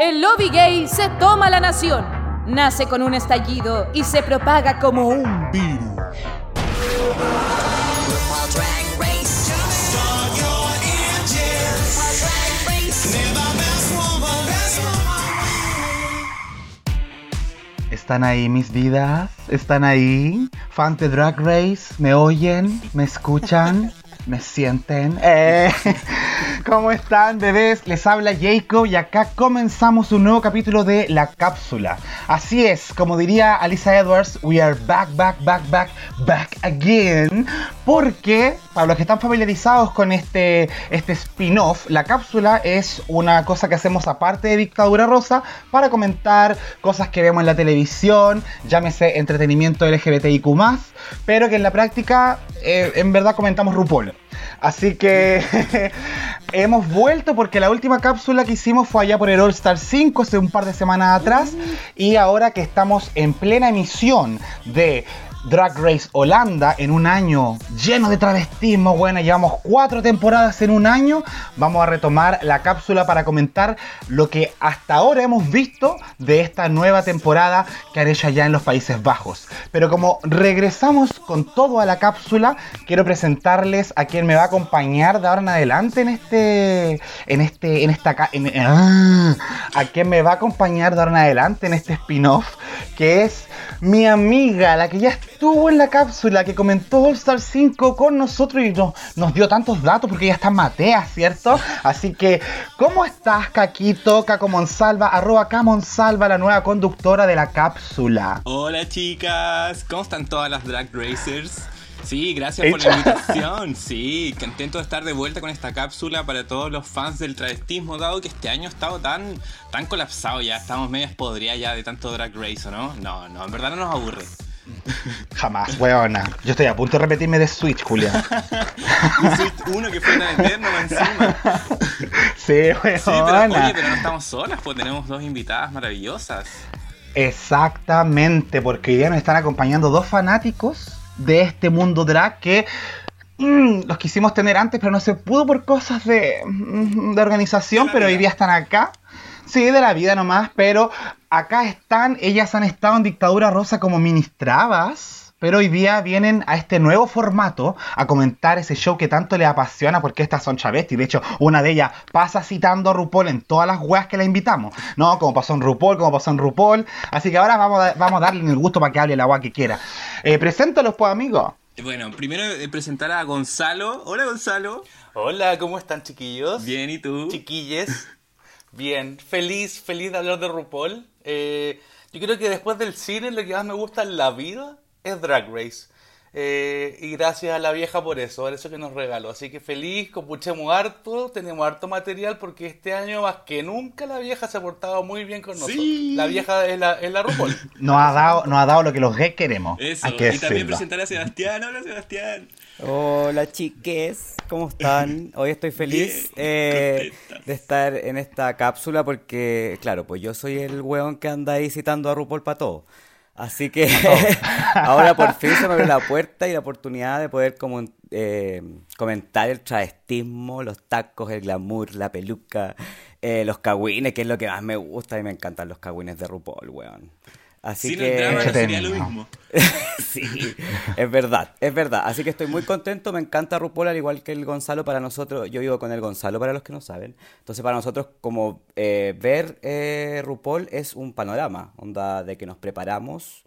El lobby gay se toma la nación. Nace con un estallido y se propaga como un virus. ¿Están ahí mis vidas? ¿Están ahí? ¿Fans de Drag Race? ¿Me oyen? ¿Me escuchan? ¿Me sienten? Eh, ¿Cómo están, bebés? Les habla Jacob y acá comenzamos un nuevo capítulo de La Cápsula. Así es, como diría Alisa Edwards, we are back, back, back, back, back again. Porque, para los que están familiarizados con este, este spin-off, La Cápsula es una cosa que hacemos aparte de Dictadura Rosa para comentar cosas que vemos en la televisión, llámese entretenimiento LGBTIQ+, pero que en la práctica, eh, en verdad comentamos RuPaul. Así que hemos vuelto porque la última cápsula que hicimos fue allá por el All Star 5 hace un par de semanas atrás. Y ahora que estamos en plena emisión de Drag Race Holanda en un año lleno de travestismo. Bueno, llevamos cuatro temporadas en un año. Vamos a retomar la cápsula para comentar lo que hasta ahora hemos visto de esta nueva temporada que han hecho allá en los Países Bajos. Pero como regresamos con todo a la cápsula, quiero presentarles a quien me va a acompañar de ahora en adelante en este, en este, en esta, ah, a quien me va a acompañar de ahora en adelante en este spin-off que es mi amiga, la que ya estuvo en la cápsula, que comentó All Star 5 con nosotros y nos, dio tantos datos porque ya está Matea, ¿cierto? Así que, ¿cómo estás, Caquito? Caco Monsalva, arroba Camonsalva, la nueva conductora de la cápsula. Hola, chicas, ¿cómo están todas las drag racers? Sí, gracias por la invitación. Sí, contento de estar de vuelta con esta cápsula para todos los fans del travestismo, dado que este año ha estado tan, tan colapsado ya. Estamos medio podría ya de tanto drag race, ¿no? No, no, en verdad no nos aburre. Jamás, weona. Yo estoy a punto de repetirme de Switch, Julián. Switch 1 que fue tan eterno encima. Sí, weona. Sí, pero, oye, pero no estamos solas, pues tenemos dos invitadas maravillosas. Exactamente, porque hoy día nos están acompañando dos fanáticos de este mundo drag que mm, los quisimos tener antes, pero no se pudo por cosas de, mm, de organización, pero hoy día están acá. Sí, de la vida nomás, pero acá están, ellas han estado en dictadura rosa como ministrabas pero hoy día vienen a este nuevo formato a comentar ese show que tanto les apasiona porque estas son chavesti. De hecho, una de ellas pasa citando a RuPaul en todas las weas que la invitamos. ¿No? Como pasó en RuPaul, como pasó en RuPaul. Así que ahora vamos a, vamos a darle el gusto para que hable la wea que quiera. Eh, preséntalos, pues, amigo. Bueno, primero eh, presentar a Gonzalo. Hola, Gonzalo. Hola, ¿cómo están, chiquillos? Bien, ¿y tú? Chiquilles. Bien, feliz, feliz de hablar de RuPaul. Eh, yo creo que después del cine lo que más me gusta es la vida es Drag Race. Eh, y gracias a la vieja por eso, por eso que nos regaló. Así que feliz, copuchemos harto, tenemos harto material porque este año más que nunca la vieja se ha portado muy bien con nosotros. La vieja es la, es la RuPaul. nos, ha dado, nos ha dado lo que los gays queremos. Eso, y también presentar a Sebastián. Hola Sebastián. Hola chiques, ¿cómo están? Hoy estoy feliz eh, de estar en esta cápsula porque, claro, pues yo soy el weón que anda ahí citando a RuPaul para todo. Así que ahora por fin se me abre la puerta y la oportunidad de poder como, eh, comentar el travestismo, los tacos, el glamour, la peluca, eh, los cagüines, que es lo que más me gusta y me encantan los cagüines de RuPaul, weón. Así que sería lo mismo. sí, es verdad, es verdad. Así que estoy muy contento, me encanta RuPaul al igual que el Gonzalo para nosotros. Yo vivo con el Gonzalo para los que no saben. Entonces para nosotros como eh, ver eh, RuPaul es un panorama, onda de que nos preparamos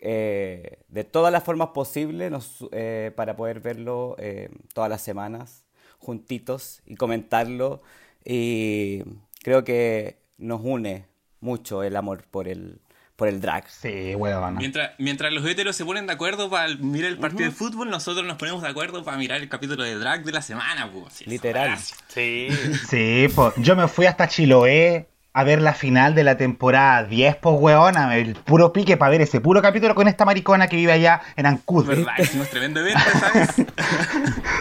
eh, de todas las formas posibles para poder verlo todas las semanas juntitos y comentarlo. Y creo que nos une mucho el amor por el por el drag. Sí, weón. Mientras, mientras los heteros se ponen de acuerdo para mirar el partido de fútbol, nosotros nos ponemos de acuerdo para mirar el capítulo de drag de la semana, pues. Literal. Sí. Sí, pues yo me fui hasta Chiloé a ver la final de la temporada 10, pues weona, el puro pique para ver ese puro capítulo con esta maricona que vive allá en Ancud. ¿Verdad? Es tremendo evento, ¿sabes?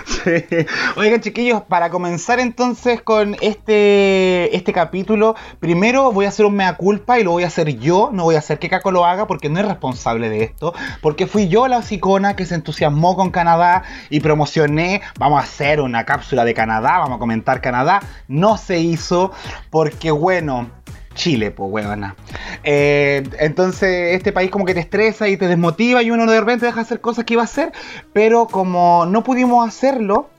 sí. Oigan, chiquillos, para comenzar entonces con este, este capítulo, primero voy a hacer un mea culpa y lo voy a hacer yo, no voy a hacer que Caco lo haga porque no es responsable de esto, porque fui yo la hocicona que se entusiasmó con Canadá y promocioné, vamos a hacer una cápsula de Canadá, vamos a comentar Canadá, no se hizo porque bueno, Chile, pues, huevona. Eh, entonces, este país como que te estresa y te desmotiva y uno de repente deja de hacer cosas que iba a hacer, pero como no pudimos hacerlo,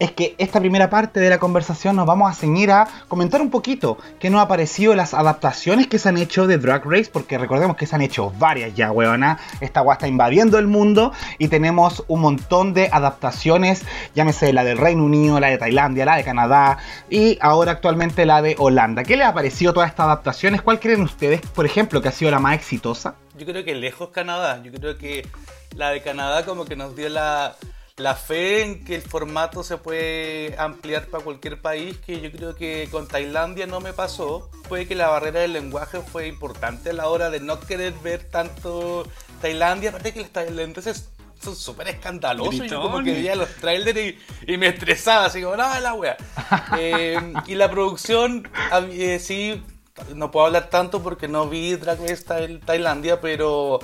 es que esta primera parte de la conversación nos vamos a ceñir a comentar un poquito qué nos ha parecido las adaptaciones que se han hecho de Drag Race, porque recordemos que se han hecho varias ya, weona. Esta guay está invadiendo el mundo y tenemos un montón de adaptaciones, llámese la del Reino Unido, la de Tailandia, la de Canadá y ahora actualmente la de Holanda. ¿Qué les ha parecido todas estas adaptaciones? ¿Cuál creen ustedes, por ejemplo, que ha sido la más exitosa? Yo creo que lejos Canadá. Yo creo que la de Canadá como que nos dio la la fe en que el formato se puede ampliar para cualquier país, que yo creo que con Tailandia no me pasó. Puede que la barrera del lenguaje fue importante a la hora de no querer ver tanto Tailandia. Aparte que los tailandeses son súper escandalosos. Yo como que veía los trailers y, me estresaba, así como, no, la wea. Eh, y la producción, eh, sí, no puedo hablar tanto porque no vi Drag Race Tailandia, pero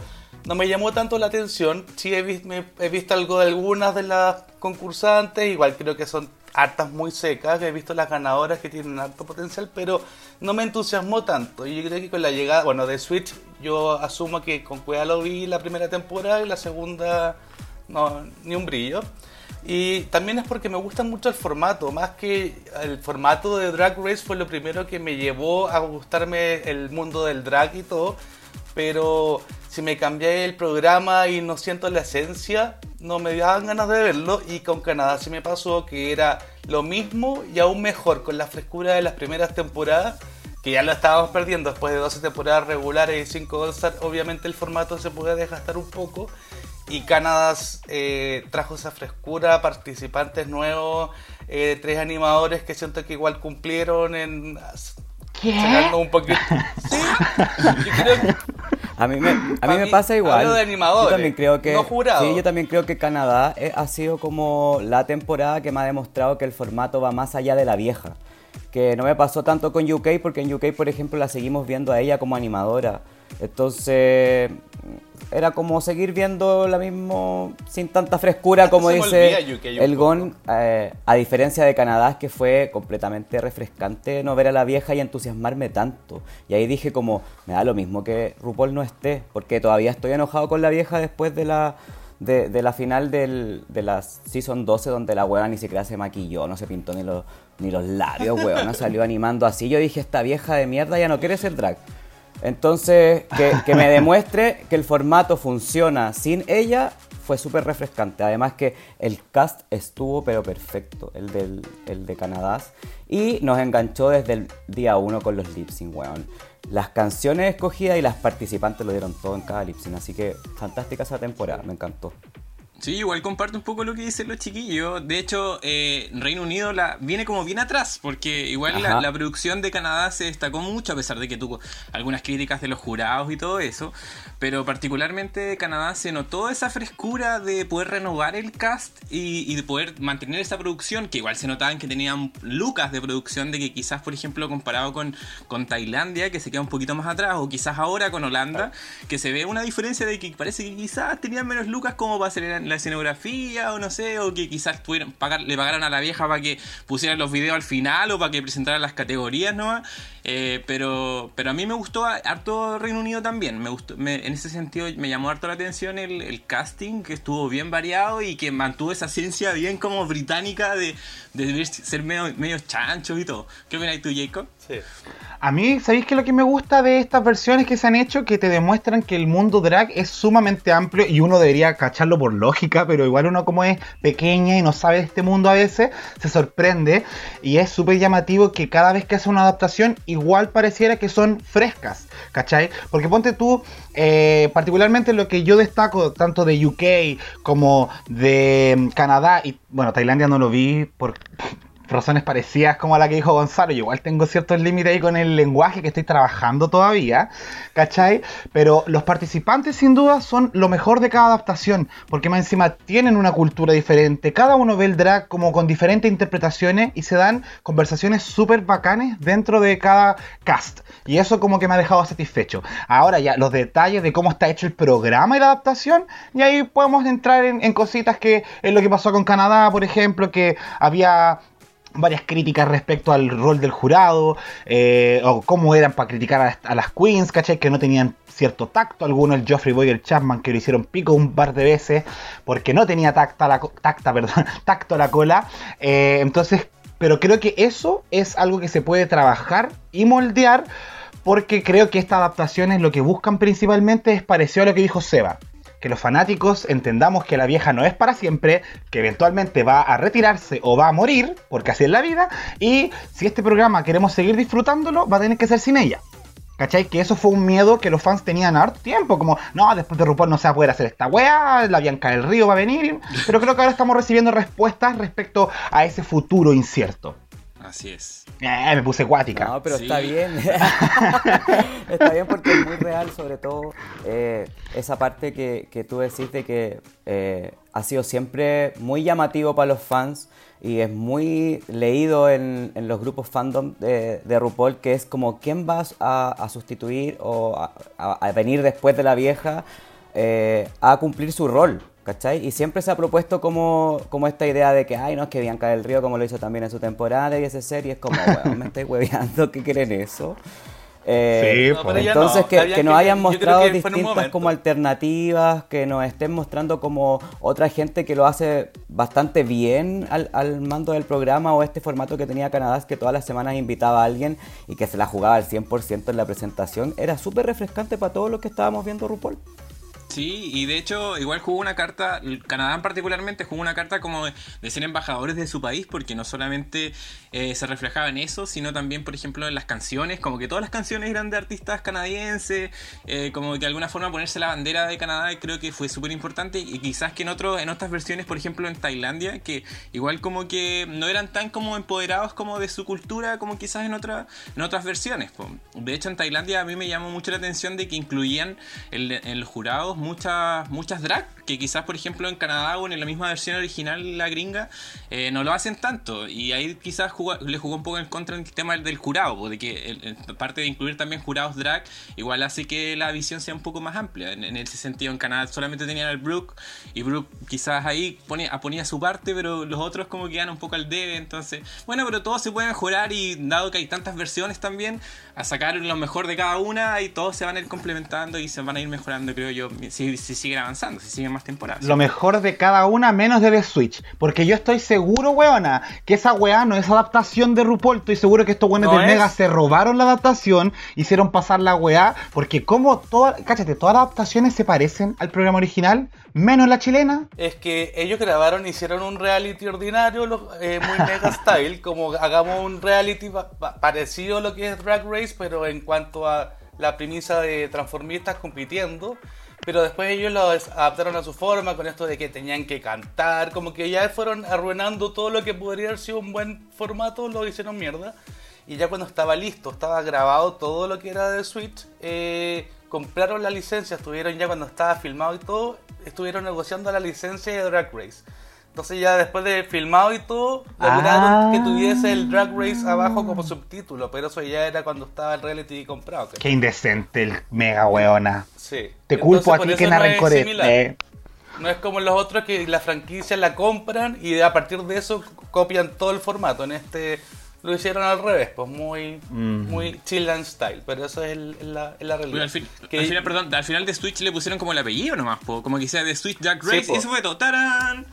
no me llamó tanto la atención. Sí he, visto algo de algunas de las concursantes, igual creo que son hartas muy secas, he visto las ganadoras que tienen alto potencial, pero no me entusiasmó tanto. Y yo creo que con la llegada, bueno, de Switch, yo asumo que con cuidado lo vi la primera temporada y la segunda no, ni un brillo. Y también es porque me gusta mucho el formato, más que el formato de Drag Race fue lo primero que me llevó a gustarme el mundo del drag y todo, pero si me cambié el programa y no siento la esencia, no me daban ganas de verlo. Y con Canadá sí me pasó que era lo mismo y aún mejor, con la frescura de las primeras temporadas, que ya lo estábamos perdiendo después de 12 temporadas regulares y 5 all Obviamente el formato se puede desgastar un poco. Y Canadá eh, trajo esa frescura, participantes nuevos, eh, tres animadores que siento que igual cumplieron en ¿Qué? un poquito. Sí, yo creo a mí me, a mí me pasa igual. de animadores, yo también creo que, no jurado. Sí, yo también creo que Canadá eh, ha sido como la temporada que me ha demostrado que el formato va más allá de la vieja. Que no me pasó tanto con UK, porque en UK, por ejemplo, la seguimos viendo a ella como animadora. Entonces, era como seguir viendo la mismo sin tanta frescura como dice el Gon eh, a diferencia de Canadá que fue completamente refrescante no ver a la vieja y entusiasmarme tanto y ahí dije como me da lo mismo que RuPaul no esté porque todavía estoy enojado con la vieja después de la de, la final del, de la Season 12 donde la hueva ni siquiera se maquilló, no se pintó ni los, ni los labios, no salió animando así. Yo dije, esta vieja de mierda ya no quiere ser drag. Entonces, que, me demuestre que el formato funciona sin ella fue súper refrescante. Además que el cast estuvo pero perfecto, el, del, el de Canadá. Y nos enganchó desde el día uno con los lip sync, weón. Las canciones escogidas y las participantes lo dieron todo en cada lip sync. Así que fantástica esa temporada, me encantó. Sí, igual comparto un poco lo que dicen los chiquillos. De hecho, eh, Reino Unido la, viene como bien atrás, porque igual la, producción de Canadá se destacó mucho, a pesar de que tuvo algunas críticas de los jurados y todo eso. Pero particularmente de Canadá se notó esa frescura de poder renovar el cast y, de poder mantener esa producción, que igual se notaban que tenían lucas de producción, de que quizás, por ejemplo, comparado con, con Tailandia, que se queda un poquito más atrás, o quizás ahora con Holanda, que se ve una diferencia de que parece que quizás tenían menos lucas como para hacer la escenografía o no sé, o que quizás pagar, le pagaran a la vieja para que pusieran los videos al final o para que presentaran las categorías nomás. Eh, pero, pero a mí me gustó harto Reino Unido también. Me gustó, en ese sentido me llamó harto la atención el, casting, que estuvo bien variado y que mantuvo esa ciencia bien como británica de, de ser medio, chanchos y todo. ¿Qué opinas tú, Jacob? Sí. A mí, ¿sabéis que lo que me gusta de estas versiones que se han hecho? Que te demuestran que el mundo drag es sumamente amplio y uno debería cacharlo por lógica, pero igual uno como es pequeña y no sabe de este mundo a veces, se sorprende y es súper llamativo que cada vez que hace una adaptación igual pareciera que son frescas, ¿cachai? Porque ponte tú, eh, particularmente lo que yo destaco tanto de UK como de Canadá y bueno, Tailandia no lo vi por razones parecidas como a la que dijo Gonzalo. Yo igual tengo ciertos límites ahí con el lenguaje que estoy trabajando todavía, ¿cachai? Pero los participantes sin duda son lo mejor de cada adaptación, porque más encima tienen una cultura diferente, cada uno ve el drag como con diferentes interpretaciones y se dan conversaciones súper bacanes dentro de cada cast. Y eso como que me ha dejado satisfecho. Ahora ya los detalles de cómo está hecho el programa y la adaptación, y ahí podemos entrar en, en cositas que es lo que pasó con Canadá, por ejemplo, que había varias críticas respecto al rol del jurado, eh, o cómo eran para criticar a, a, las queens, ¿cachai? Que no tenían cierto tacto, algunos el Geoffrey Boyer Chapman que lo hicieron pico un par de veces porque no tenía tacta la, tacta, perdón, tacto la cola, eh, entonces, pero creo que eso es algo que se puede trabajar y moldear porque creo que esta adaptación es lo que buscan principalmente es parecido a lo que dijo Seba que los fanáticos entendamos que la vieja no es para siempre, que eventualmente va a retirarse o va a morir, porque así es la vida, y si este programa queremos seguir disfrutándolo, va a tener que ser sin ella. ¿Cachai? Que eso fue un miedo que los fans tenían harto tiempo, como, no, después de RuPaul no se va a poder hacer esta weá, la Bianca del Río va a venir, pero creo que ahora estamos recibiendo respuestas respecto a ese futuro incierto. Así es. Eh, me puse acuática. No, pero Sí. está bien. está bien porque es muy real, sobre todo eh, esa parte que, que tú decís de que eh, ha sido siempre muy llamativo para los fans y es muy leído en, en los grupos fandom de, de RuPaul, que es como quién vas a, a sustituir o a, a- a venir después de la vieja eh, a cumplir su rol. ¿Cachai? Y siempre se ha propuesto como, como esta idea de que, ay, no, es que Bianca del Río, como lo hizo también en su temporada, debiese ser, y es como, weón, me estáis hueveando, ¿qué quieren eso? Eh, Sí, No, pues. entonces, no, que, que nos hayan mostrado que distintas como alternativas, que nos estén mostrando como otra gente que lo hace bastante bien al, al mando del programa o este formato que tenía Canadá, que todas las semanas invitaba a alguien y que se la jugaba al 100% en la presentación, era súper refrescante para todos los que estábamos viendo RuPaul. Sí, y de hecho igual jugó una carta, Canadá particularmente jugó una carta como de, ser embajadores de su país, porque no solamente eh, se reflejaba en eso, sino también, por ejemplo, en las canciones, como que todas las canciones eran de artistas canadienses, eh, como que de alguna forma ponerse la bandera de Canadá creo que fue súper importante, y quizás que en, otro, en otras versiones, por ejemplo en Tailandia, que igual como que no eran tan como empoderados como de su cultura como quizás en, otra, en otras versiones. De hecho en Tailandia a mí me llamó mucho la atención de que incluían en, en los jurados muchas, muchas drag, que quizás por ejemplo en Canadá o en la misma versión original, la gringa, eh, no lo hacen tanto. Y ahí quizás le jugó un poco en contra el tema del jurado, po, de que el- el- aparte de incluir también jurados drag, igual hace que la visión sea un poco más amplia. En, en ese sentido en Canadá solamente tenían al Brooke y Brooke quizás ahí ponía, su parte, pero los otros como que quedan un poco al debe. Entonces, bueno, pero todos se pueden mejorar y dado que hay tantas versiones también, a sacar lo mejor de cada una y todos se van a ir complementando y se van a ir mejorando, creo yo, si, si siguen avanzando, si siguen más temporadas. Lo mejor de cada una, menos de The Switch. Porque yo estoy seguro, weona, que esa weá no es adaptación de RuPaul. Estoy seguro que estos weones No del es. Mega se robaron la adaptación, hicieron pasar la weá. Porque como todas, cáchate, todas las adaptaciones se parecen al programa original, menos la chilena. Es que ellos grabaron, hicieron un reality ordinario, lo- eh, muy mega style, como hagamos un reality pa- pa- parecido a lo que es Drag Race, pero en cuanto a la premisa de transformistas compitiendo. Pero después ellos lo adaptaron a su forma con esto de que tenían que cantar, como que ya fueron arruinando todo lo que podría haber sido un buen formato, lo hicieron mierda. Y ya cuando estaba listo, estaba grabado todo lo que era de Switch, eh, compraron la licencia, estuvieron ya cuando estaba filmado y todo, estuvieron negociando la licencia de Drag Race. Entonces ya después de filmado y todo, lograron Ah. que tuviese el Drag Race abajo como subtítulo, pero eso ya era cuando estaba el reality comprado. Qué indecente el Mega weona. Sí. Te Entonces, culpo a ti que no similar. Eh, No es como los otros que la franquicia la compran y a partir de eso copian todo el formato. En este lo hicieron al revés, pues muy, Mm. muy chill and style, pero eso es, el- la, realidad. al, fin- Que- al final, perdón, al final de Switch le pusieron como el apellido nomás, po, como que sea de Switch Jack Sí, Race, po. y eso fue todo. ¡Tarán!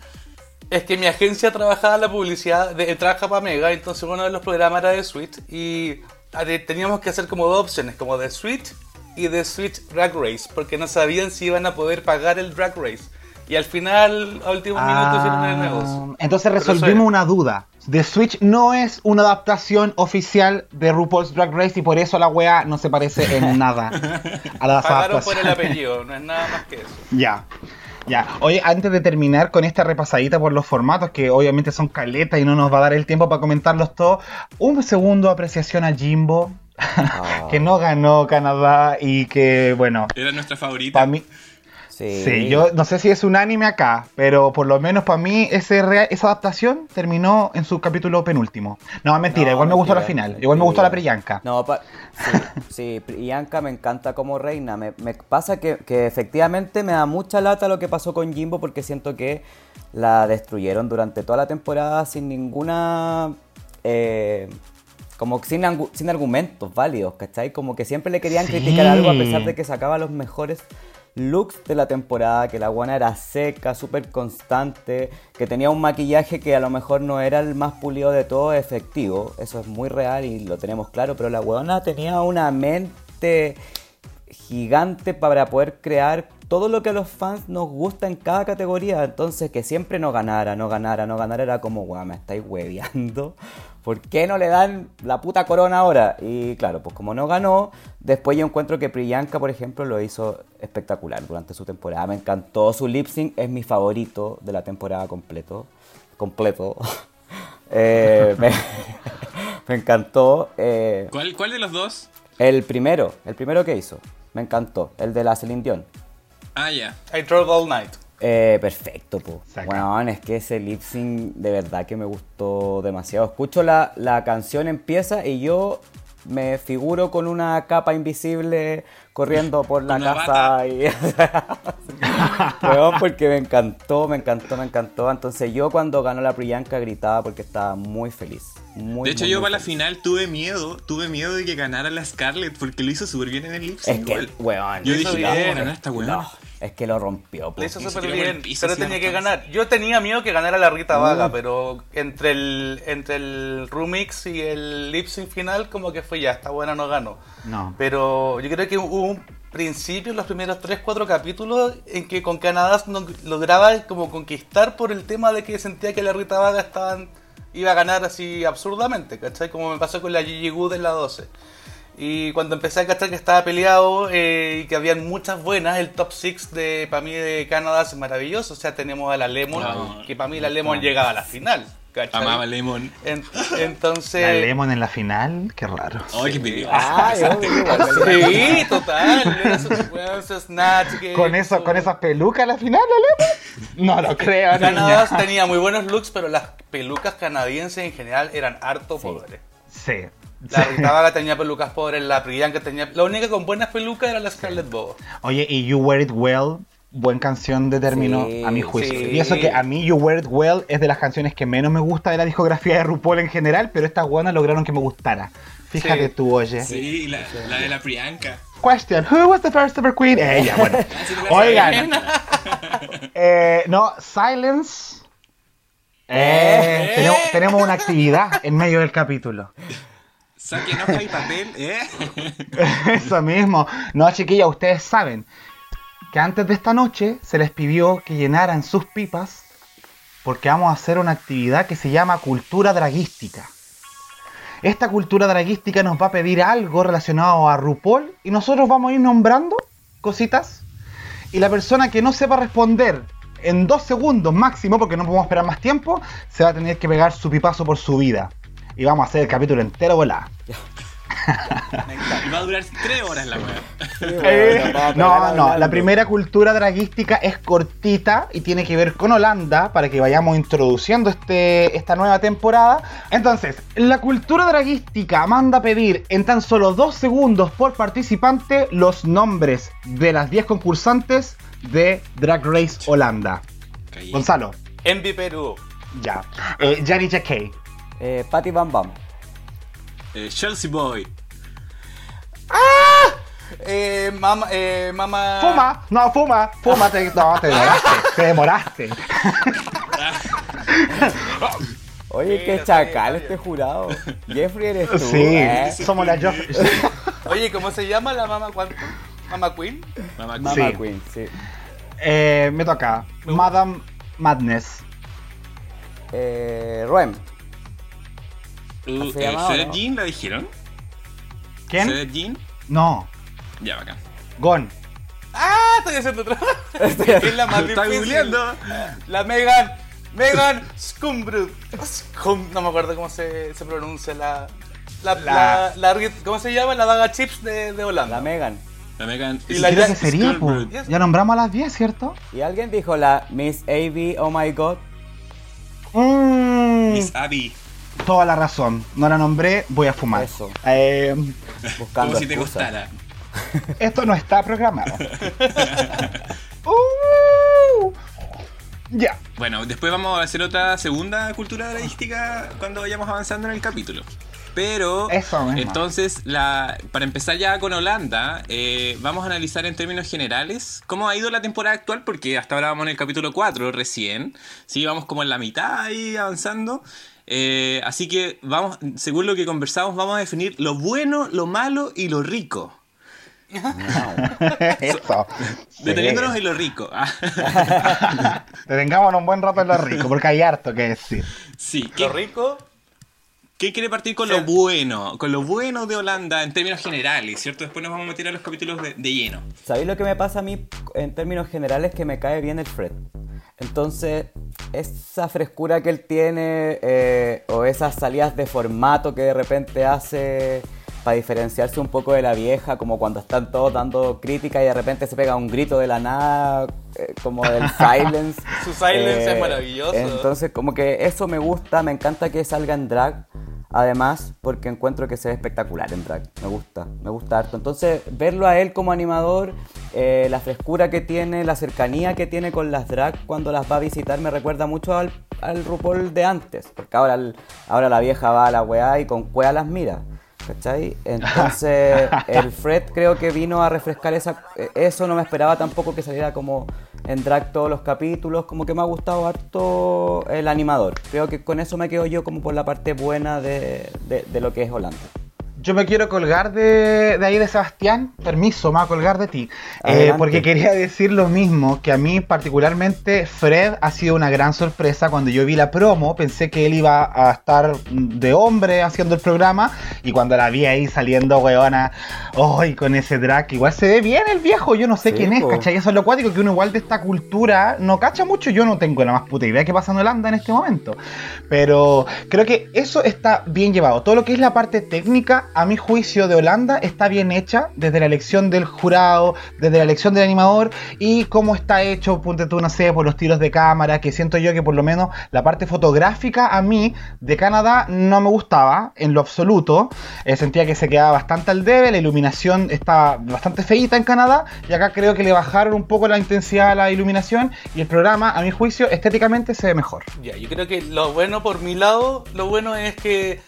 Es que mi agencia trabajaba la publicidad, de, trabaja para Mega, entonces uno de los programas era de Switch y ah, teníamos que hacer como dos opciones, como de Switch y de Switch Drag Race, porque no sabían si iban a poder pagar el Drag Race. Y al final, a último minuto, hicieron el negocio. Ah, Entonces resolvimos una duda. The Switch no es una adaptación oficial de RuPaul's Drag Race y por eso la wea no se parece en nada a las Pagaron por el apellido, no es nada más que eso. Ya. Ya, oye, antes de terminar con esta repasadita por los formatos, que obviamente son caletas y no nos va a dar el tiempo para comentarlos todos, un segundo apreciación a Jimbo, Ah. que no ganó Canadá y que, bueno, Era nuestra favorita. para mí, Sí, sí, yo no sé si es unánime acá, pero por lo menos para mí ese esa adaptación terminó en su capítulo penúltimo. No, mentira, No, igual me gustó la mentira, final, igual me gustó la. Priyanka. No, pa- sí, sí, Priyanka me encanta como reina. Me, me pasa que, que efectivamente me da mucha lata lo que pasó con Jimbo porque siento que la destruyeron durante toda la temporada sin ninguna eh, como sin, sin argumentos válidos, ¿cachai? Como que siempre le querían criticar algo a pesar de que sacaba los mejores looks de la temporada, que la guana era seca, súper constante, que tenía un maquillaje que a lo mejor no era el más pulido de todo efectivo, eso es muy real y lo tenemos claro, pero la guana tenía una mente gigante para poder crear todo lo que a los fans nos gusta en cada categoría. Entonces, que siempre no ganara, no ganara, no ganara, era como, guau, me estáis hueveando. ¿Por qué no le dan la puta corona ahora? Y claro, pues como no ganó, después yo encuentro que Priyanka, por ejemplo, lo hizo espectacular durante su temporada. Me encantó su lip sync, es mi favorito de la temporada completo. Completo. Eh, me, me encantó. eh, ¿Cuál, ¿Cuál de los dos? el primero, el primero que hizo. Me encantó. El de la Celine Dion. Ah, ya. I drove all night. Eh, perfecto, po. Saca. Weón, es que ese lip sync de verdad que me gustó demasiado. Escucho la, la canción empieza y yo me figuro con una capa invisible corriendo por la Una casa bata. y. Weón, porque me encantó, me encantó, me encantó. Entonces yo cuando ganó la Priyanka gritaba porque estaba muy feliz. Muy, De hecho, muy, yo muy para la final tuve miedo. Tuve miedo de que ganara la Scarlett porque lo hizo súper bien en el lip Es sync. que, igual. weón, Yo dije, bien. ¿cómo va a ganar esta no, es que lo rompió, po. Le hizo súper bien, pero tenía que ganar. Yo tenía miedo que ganara la Rita Vaga, pero entre el entre el remix y el lip sync final, como que fue ya, esta buena no ganó. No. Pero yo creo que hubo un principio, los primeros 3-4 capítulos, en que con Canadá lograba como conquistar por el tema de que sentía que la Rita Vaga estaban, iba a ganar así absurdamente, ¿cachai? Como me pasó con la Gigi Good en la 12. Y cuando empecé a cachar que estaba peleado eh, y que habían muchas buenas, el top 6 de para mí de Canadá es maravilloso. O sea, tenemos a la Lemon, que para mí la Lemon llegaba a la final. ¿cachai? Amaba Lemon. En- entonces. La Lemon en la final, qué raro. Ay, qué igual. Sí, total. Esos, weón, esos snatch que- ¿Con, eso, ¿Con esas pelucas a la final, la Lemon? No lo creo, Canadá tenía muy buenos looks, pero las pelucas canadienses en general eran harto Sí. pobres. Sí. La. Rita Vaga tenía pelucas pobres, la Priyanka tenía... La única con buenas pelucas era la Scarlett Bobo. Oye, y You Wear It Well, buen canción de término, Sí, a mi juicio. sí. Y eso que a mí You Wear It Well es de las canciones que menos me gusta de la discografía de RuPaul en general, pero estas guanas lograron que me gustara. Fíjate Sí. tú, oye. Sí, la, la de la Priyanka. Question, who was the first ever queen? Ella, bueno. Ah, la Oigan, eh, no, Silence. Eh, tenemos, tenemos una actividad en medio del capítulo. Saquen hoja y papel, ¿eh? Eso mismo. No, chiquilla, ustedes saben que antes de esta noche se les pidió que llenaran sus pipas porque vamos a hacer una actividad que se llama cultura draguística. Esta cultura draguística nos va a pedir algo relacionado a RuPaul y nosotros vamos a ir nombrando cositas y la persona que no sepa responder en dos segundos máximo, porque no podemos esperar más tiempo, se va a tener que pegar su pipazo por su vida. Y vamos a hacer el capítulo entero volá. Y va a durar tres horas la weá. Eh, a pegar no, no, la primera cultura draguística es cortita y tiene que ver con Holanda para que vayamos introduciendo este, esta nueva temporada. Entonces, la cultura draguística manda a pedir en tan solo dos segundos por participante los nombres de las 10 concursantes de Drag Race Holanda. Gonzalo, Envy Perú. ya. Eh, Kay. Eh, Patty Bam Bam. Eh, Chelsea Boy. Eh, mama, eh, mama... Fuma, no, fuma, fuma, te, no, te demoraste, te demoraste. Oye, Sí, qué chacal este jurado. Jeffrey eres tú. Sí, ¿eh? somos la Joff. Oye, ¿cómo se llama la mama cuánto? ¿Mama Queen? Mamá Mama Sí. Queen, sí. Eh, me toca. Madame Madness. Eh, Ruem. Uh, ¿Se eh, la dijeron? ¿Quién? ¿Sedet Jean? No. Ya, bacán. Gon. ¡Ah! Estoy haciendo otra. es la más difícil. googleando. La Megan. Megan Scumbrud. Scum, no me acuerdo cómo se, se pronuncia la. La, La- la- la- ¿Cómo se llama? La vaga chips de, de Holanda. La Megan. La Megan. Y Y la que sería. Skullbird. Ya nombramos a las 10, ¿cierto? Y alguien dijo la Miss A.B. Oh my god. Mm, Miss Abby. Toda la razón. No la nombré, voy a fumar. Eso. Eh, Buscando Como si te excusas. gustara. esto no está programado. Uh, Ya. Bueno, después vamos a hacer otra segunda cultura dragística cuando vayamos avanzando en el capítulo. Pero, Eso entonces, la, para empezar ya con Holanda, eh, vamos a analizar en términos generales cómo ha ido la temporada actual, porque hasta ahora vamos en el capítulo 4 recién. Sí, vamos como en la mitad ahí avanzando. Eh, así que vamos, según lo que conversamos, vamos a definir lo bueno, lo malo y lo rico. Eso. Deteniéndonos Sí. en lo rico. Detengámonos un buen rato en lo rico, porque hay harto que decir. sí, ¿qué, Lo rico, ¿Qué quiere partir con Sí. lo bueno? Con lo bueno de Holanda en términos generales, ¿cierto? Después nos vamos a meter a los capítulos de, de lleno. ¿Sabéis lo que me pasa a mí en términos generales? Que me cae bien el Fred. Entonces, esa frescura que él tiene eh, o esas salidas de formato que de repente hace para diferenciarse un poco de la vieja, como cuando están todos dando crítica y de repente se pega un grito de la nada, eh, como del silence. Eh, Su silence es maravilloso. Entonces, como que eso me gusta, me encanta que salga en drag. Además, porque encuentro que se ve espectacular en drag. Me gusta, me gusta harto. Entonces, verlo a él como animador, eh, la frescura que tiene, la cercanía que tiene con las drag cuando las va a visitar, me recuerda mucho al, al RuPaul de antes. Porque ahora, el- ahora la vieja va a la weá y con cuea las mira. ¿Cachai? Entonces, el Fred creo que vino a refrescar esa, eh, eso. No me esperaba tampoco que saliera como en drag todos los capítulos. Como que me ha gustado harto el animador. Creo que con eso me quedo yo como por la parte buena de, de- de lo que es Holanda. Yo me quiero colgar de, de ahí de Sebastián. Permiso, me voy a colgar de ti. Eh, porque quería decir lo mismo, que a mí particularmente Fred ha sido una gran sorpresa. Cuando yo vi la promo, pensé que él iba a estar de hombre haciendo el programa. Y cuando la vi ahí saliendo, weona, ¡ay! con ese drag, igual se ve bien el viejo. Yo no sé Sí, quién es, po. ¿cachai? Eso es lo cuático, que uno igual de esta cultura no cacha mucho. Yo no tengo la más puta idea qué pasa en Holanda en este momento. Pero creo que eso está bien llevado. Todo lo que es la parte técnica, a mi juicio, de Holanda está bien hecha. Desde la elección del jurado, desde la elección del animador y cómo está hecho, ponte tú, no sé, por los tiros de cámara, que siento yo que por lo menos la parte fotográfica a mí de Canadá no me gustaba en lo absoluto. Eh, sentía que se quedaba bastante al debe, la iluminación estaba bastante feita en Canadá y acá creo que le bajaron un poco la intensidad a la iluminación y el programa, a mi juicio, estéticamente se ve mejor. Ya, yo creo que lo bueno por mi lado, lo bueno es que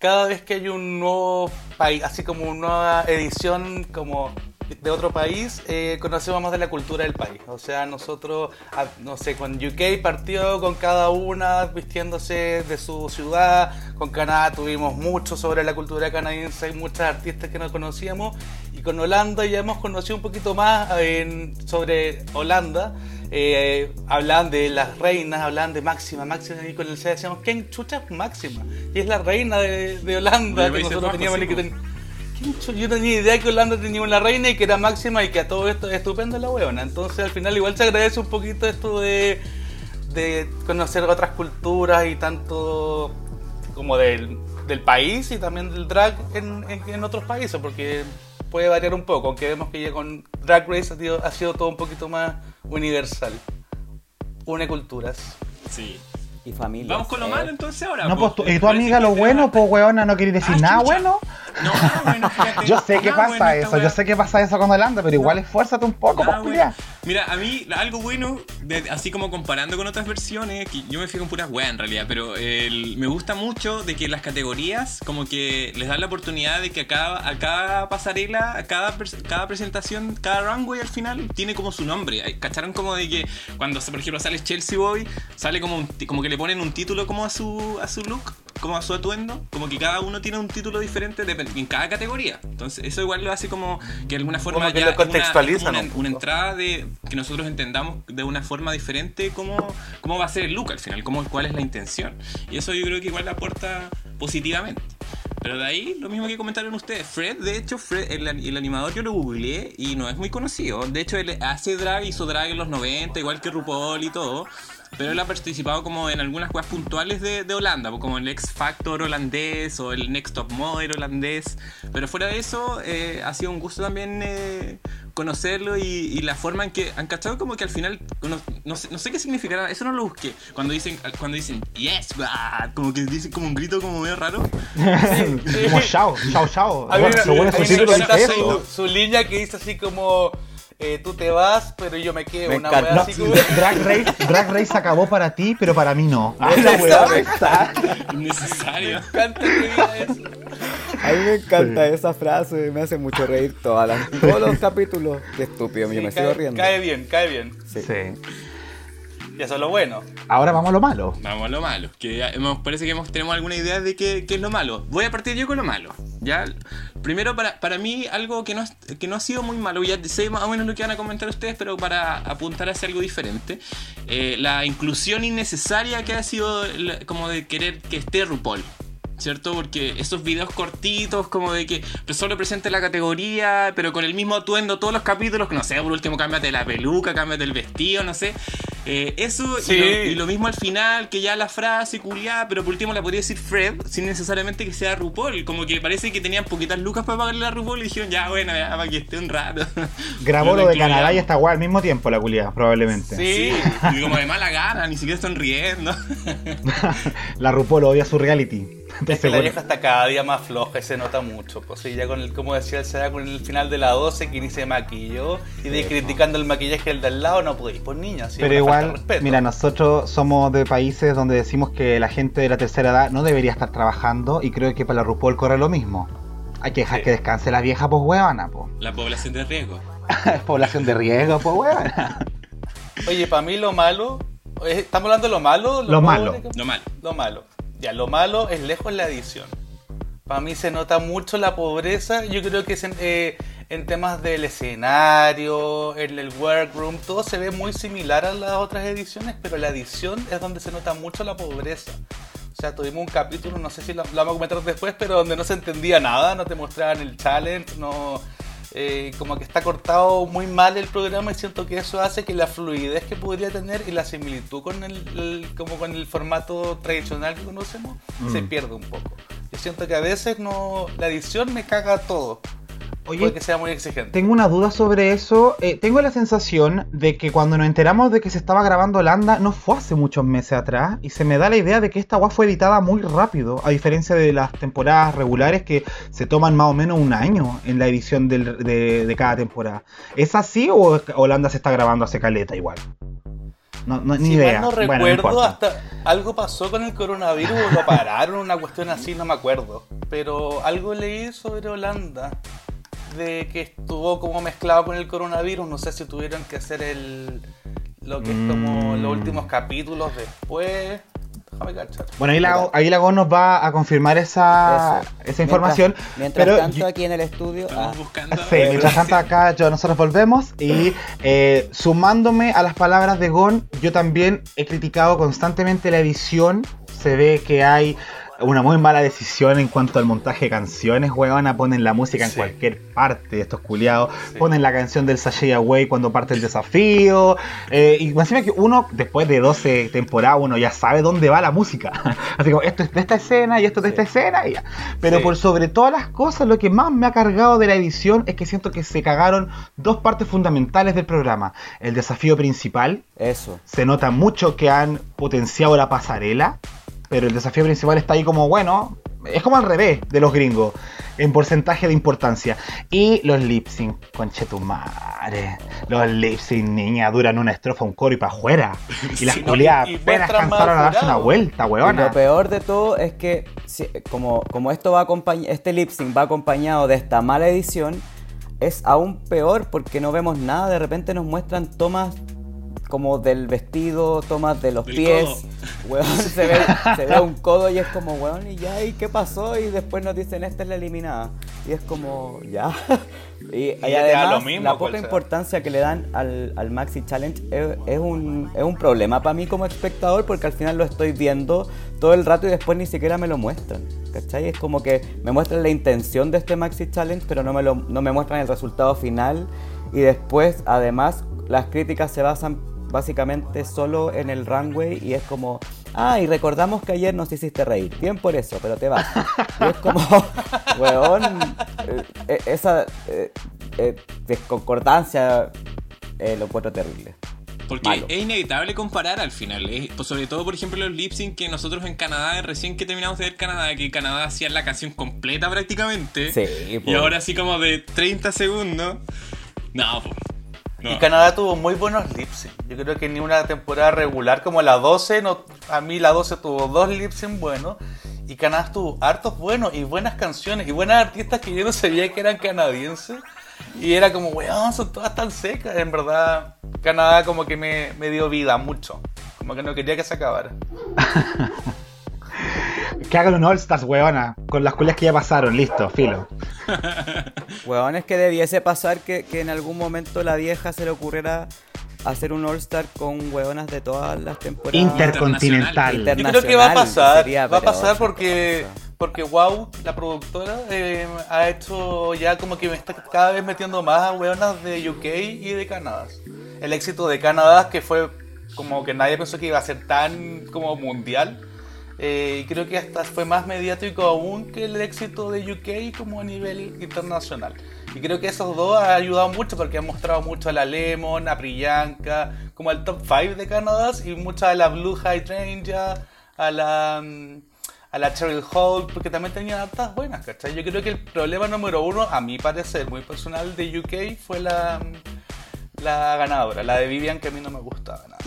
cada vez que hay un nuevo país, así como una nueva edición como de otro país, eh, conocemos más de la cultura del país. O sea, nosotros, ah, no sé, con UK partió con cada una vistiéndose de su ciudad, con Canadá tuvimos mucho sobre la cultura canadiense, hay muchas artistas que no conocíamos, y con Holanda ya hemos conocido un poquito más eh, sobre Holanda. Eh, hablan de las reinas, hablan de Máxima, Máxima, y con el C decíamos, ¿quién chucha es Máxima? Y es la reina de, de Holanda, De que nosotros teníamos sí, que ten- ¿Quién chu- Yo no tenía idea que Holanda tenía una reina y que era Máxima y que a todo esto es estupenda la huevona. Entonces al final igual se agradece un poquito esto de, de conocer otras culturas y tanto como del, del país y también del drag en, en- en otros países, porque puede variar un poco, aunque vemos que ya con Drag Race ha sido, ha sido todo un poquito más universal. Une culturas. Sí. Y familia. Vamos con lo malo entonces ahora. No, pues, po. tú- ¿y tu amiga lo bueno, pues weona, no queréis decir Ah, nada chucha. bueno? No, nada bueno, fíjate. Yo sé que Nada pasa bueno eso, yo sé que pasa eso con Holanda, pero igual esfuérzate un poco, Ah, pues, bueno. Mira, a mí algo bueno, de- así como comparando con otras versiones, que yo me fijo en puras weas en realidad, pero el- me gusta mucho de que las categorías como que les dan la oportunidad de que a cada, a cada pasarela, a cada, cada presentación, cada runway al final tiene como su nombre. ¿Cacharon como de que cuando, por ejemplo, sale Chelsea Boy, sale como, un como que le ponen un título como a su, a su look? como a su atuendo, como que cada uno tiene un título diferente en cada categoría. Entonces, eso igual lo hace como que de alguna forma Como que ya lo es una- una, una entrada de que nosotros entendamos de una forma diferente cómo, cómo va a ser el look al final, cómo, cuál es la intención. Y eso yo creo que igual aporta positivamente. Pero de ahí, lo mismo que comentaron ustedes. Fred, de hecho, Fred, el, el animador yo lo googleé y no es muy conocido. De hecho, él hace drag, hizo drag en los 90, igual que RuPaul y todo. Pero él ha participado como en algunas cosas puntuales de, de Holanda, como el X Factor holandés o el Next Top Model holandés. Pero fuera de eso, eh, ha sido un gusto también eh, conocerlo y, y la forma en que han cachado como que al final, no, no sé, no sé qué significará, eso no lo busqué. Cuando dicen, cuando dicen yes, bah", como que dicen como un grito como medio raro. Como chao, chao, chao. Su línea que dice así como eh, tú te vas, pero yo me quedo. Me una encanta. wea No, así como... Drag Race, Drag Race acabó para ti, pero para mí no. Ah, la wea. Innecesario. Me encanta que diga eso. A mí me encanta esa frase, me hace mucho reír todas las- todos los capítulos. Qué estúpido, yo me cae, sigo riendo. cae bien, cae bien. Sí. Sí. Y eso es lo bueno. Ahora vamos a lo malo. Vamos a lo malo. Que ya hemos- parece que hemos, tenemos alguna idea de qué, qué es lo malo. Voy a partir yo con lo malo. ¿ya? Primero, para, para mí, algo que no, que no ha sido muy malo. Ya sé más o menos lo que van a comentar ustedes, pero para apuntar hacia algo diferente. eh, la inclusión innecesaria que ha sido como de querer que esté RuPaul. ¿Cierto? Porque esos videos cortitos, como de que solo presente la categoría, pero con el mismo atuendo todos los capítulos, que no sé, por último, cámbiate la peluca, cámbiate el vestido, no sé. Eh, eso y lo- y lo mismo al final, que ya la frase culiada, pero por último la podría decir Fred, sin necesariamente que sea RuPaul. Como que parece que tenían poquitas lucas para pagarle a RuPaul y dijeron, ya bueno, ya para que esté un rato. Grabó lo de. Canadá y esta weá al mismo tiempo, la culia, probablemente. Sí. Y como de mala gana, ni siquiera están riendo. La RuPaul odia su reality. Es que la vieja está cada día más floja y se nota mucho. Pues ya con el, como decía el Sara, con el final de la 12 que ni se maquilló y de criticando el maquillaje del de al lado, no podéis, pues niña, Pero igual, mira, nosotros somos de países donde decimos que la gente de la tercera edad no debería estar trabajando y creo que para la RuPaul corre lo mismo. Hay que dejar Sí. que descanse la vieja, pues huevana, pues. La población de riesgo. Es población de riesgo, pues huevana. Oye, para mí lo malo, eh, ¿estamos hablando de lo malo? Lo malo. pobre Lo malo. Lo malo. Ya, lo malo es lejos la edición. Para mí se nota mucho la pobreza. Yo creo que es en, eh, en temas del escenario, en el workroom, todo se ve muy similar a las otras ediciones, pero la edición es donde se nota mucho la pobreza. O sea, tuvimos un capítulo, no sé si lo, lo vamos a comentar después, pero donde no se entendía nada, no te mostraban el challenge, no... eh, como que está cortado muy mal el programa y siento que eso hace que la fluidez que podría tener y la similitud con el, el- como con el formato tradicional que conocemos se pierde un poco. Yo siento que a veces no la edición me caga todo. Oye, Puede que sea muy exigente. Tengo una duda sobre eso. Eh, tengo la sensación de que cuando nos enteramos de que se estaba grabando Landa no fue hace muchos meses atrás y se me da la idea de que esta guay fue editada muy rápido, a diferencia de las temporadas regulares que se toman más o menos un año en la edición del- de, de cada temporada. ¿Es así o Holanda se está grabando hace caleta igual? No, no, ni si idea. mal no Bueno, recuerdo, importa. hasta algo pasó con el coronavirus, lo pararon, una cuestión así, no me acuerdo. Pero algo leí sobre Holanda, de que estuvo como mezclado con el coronavirus, no sé si tuvieron que hacer el lo que es como Mm. los últimos capítulos después. Déjame cachar. Bueno, ahí la, ahí la Gon nos va a confirmar esa, Eso. esa información. Mientras, mientras pero tanto, yo- aquí en el estudio. Estamos ah, buscando. Sí, mientras tanto acá yo, nosotros volvemos y eh, sumándome a las palabras de Gon, yo también he criticado constantemente la edición. Se ve que hay una muy mala decisión en cuanto al montaje de canciones, weona. Ponen la música en Sí. cualquier parte de estos culiados. Sí. Ponen la canción del Sashay Away cuando parte el desafío. eh, y encima que uno, después de 12 temporadas, uno ya sabe dónde va la música. Así como, esto es de esta escena y esto es de Sí. esta escena y ya. Pero por sobre todas las cosas, lo que más me ha cargado de la edición es que siento que se cagaron dos partes fundamentales del programa. El desafío principal, Eso. se nota mucho que han potenciado la pasarela, pero el desafío principal está ahí como, bueno, es como al revés de los gringos, en porcentaje de importancia. Y los lip sync, conchetumare. Los lip sync, niña, duran una estrofa, un coro y para afuera. Y las Sí, culiadas apenas cansaron a darse una vuelta, Y lo weona. peor de todo es que si- como, como esto va este lip sync va acompañado de esta mala edición, es aún peor porque no vemos nada. De repente nos muestran tomas como del vestido, tomas de los Del pies. Weón, se ve, se ve un codo y es como, weón, y ya, ¿y qué pasó? Y después nos dicen, esta es la eliminada. Y es como, ya. Y, y además, lo mismo, la pues, poca o sea. importancia que le dan al, al Maxi Challenge es, es un, es un problema para mí como espectador porque al final lo estoy viendo todo el rato y después ni siquiera me lo muestran. ¿Cachai? Es como que me muestran la intención de este Maxi Challenge, pero no me, lo, no me muestran el resultado final. Y después, además, las críticas se basan básicamente solo en el runway y es como, ah, y recordamos que ayer nos hiciste reír. Bien por eso, pero te vas. Y es como, weón, eh, eh, esa eh, eh, desconcordancia eh, lo encuentro terrible. Porque Malo. es inevitable comparar al final. es- pues sobre todo, por ejemplo, los lip sync que nosotros en Canadá, recién que terminamos de ver Canadá, que Canadá hacía la canción completa prácticamente. Sí, po. Y ahora así como de 30 segundos. No, po. No. Y Canadá tuvo muy buenos lip sync. Yo creo que ni una temporada regular como la 12, no, a mí la 12 tuvo dos lip sync buenos. Y Canadá tuvo hartos buenos y buenas canciones y buenas artistas que yo no sabía que eran canadienses. Y era como, weón, son todas tan secas. En verdad, Canadá como que me, me dio vida mucho. Como que no quería que se acabara. Que hagan un All-Stars, weona, con las culias que ya pasaron, listo, filo. Weón, es que debiese pasar que, que en algún momento la vieja se le ocurriera hacer un All-Star con weonas de todas las temporadas. Intercontinental. Yo creo que va a pasar, sería, va a pasar porque porque Wow, la productora, eh, ha hecho ya como que me está cada vez metiendo más a weonas de UK y de Canadá. El éxito de Canadá que fue como que nadie pensó que iba a ser tan como mundial. Eh, creo que hasta fue más mediático aún que el éxito de UK como a nivel internacional. Y creo que esos dos han ayudado mucho porque han mostrado mucho a la Lemon, a Priyanka, como al top 5 de Canadá y mucha a la Blue Hydrangea, a la mm, a la Cheryl Hall, porque también tenían hartas buenas, ¿cachai? Yo creo que el problema número uno, a mi parecer, muy personal de UK, fue la, mm, la ganadora, la de Vivian, que a mí no me gustaba nada.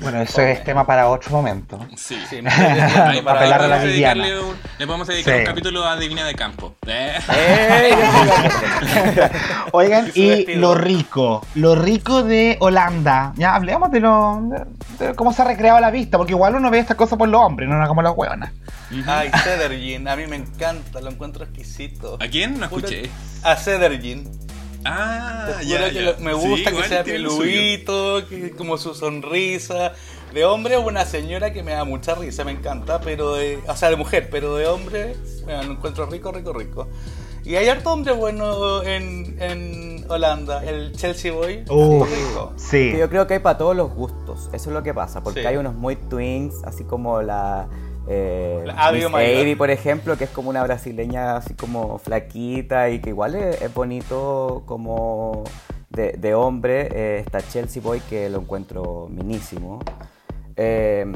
Bueno, eso es tema para otro momento. Sí, para- pelar a la dedicarle un- le podemos dedicar Sí. un capítulo a Divina de Campo. Eh. ¡Ey! Oigan, Y lo rico, lo rico de Holanda. Ya hablemos de lo de, de cómo se ha recreado la vista, porque igual uno ve estas cosas por los hombres, no como las hueonas. Ay, Cedergin, a mí me encanta, lo encuentro exquisito. ¿A quién? No escuché. A Cedergin. Ah, ya, que ya. lo- me Sí, gusta que igual sea peluito, que como su sonrisa. De hombre es una señora que me da mucha risa, me encanta, pero de. O sea, de mujer, pero de hombre me lo encuentro rico, rico, rico. Y hay harto hombre bueno en, en Holanda, el Chelsea Boy. Uf, rico. sí. Que Yo creo que hay para todos los gustos. Eso es lo que pasa. Porque Sí. hay unos muy twins, así como la. Eh, Miss por ejemplo, que es como una brasileña así como flaquita y que igual es, es bonito como de, de hombre. Eh, está Chelsea Boy, que lo encuentro minísimo. Eh,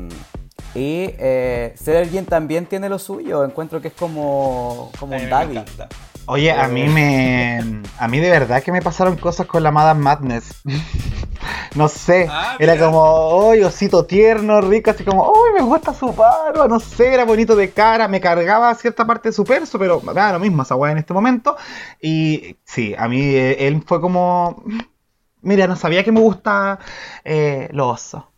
y eh, Sergin también tiene lo suyo. Encuentro que es como, como un me Davi. encanta. Oye, a mí me. A mí de verdad que me pasaron cosas con la Madame Madness. no sé. Ah, era mira. como, ¡ay, osito tierno, rico! Así como, ¡ay, me gusta su barba! No sé, era bonito de cara. Me cargaba cierta parte de su perso, pero me da lo mismo esa weá en este momento. Y sí, a mí eh, él fue como. Mira, no sabía que me gusta eh, lo oso.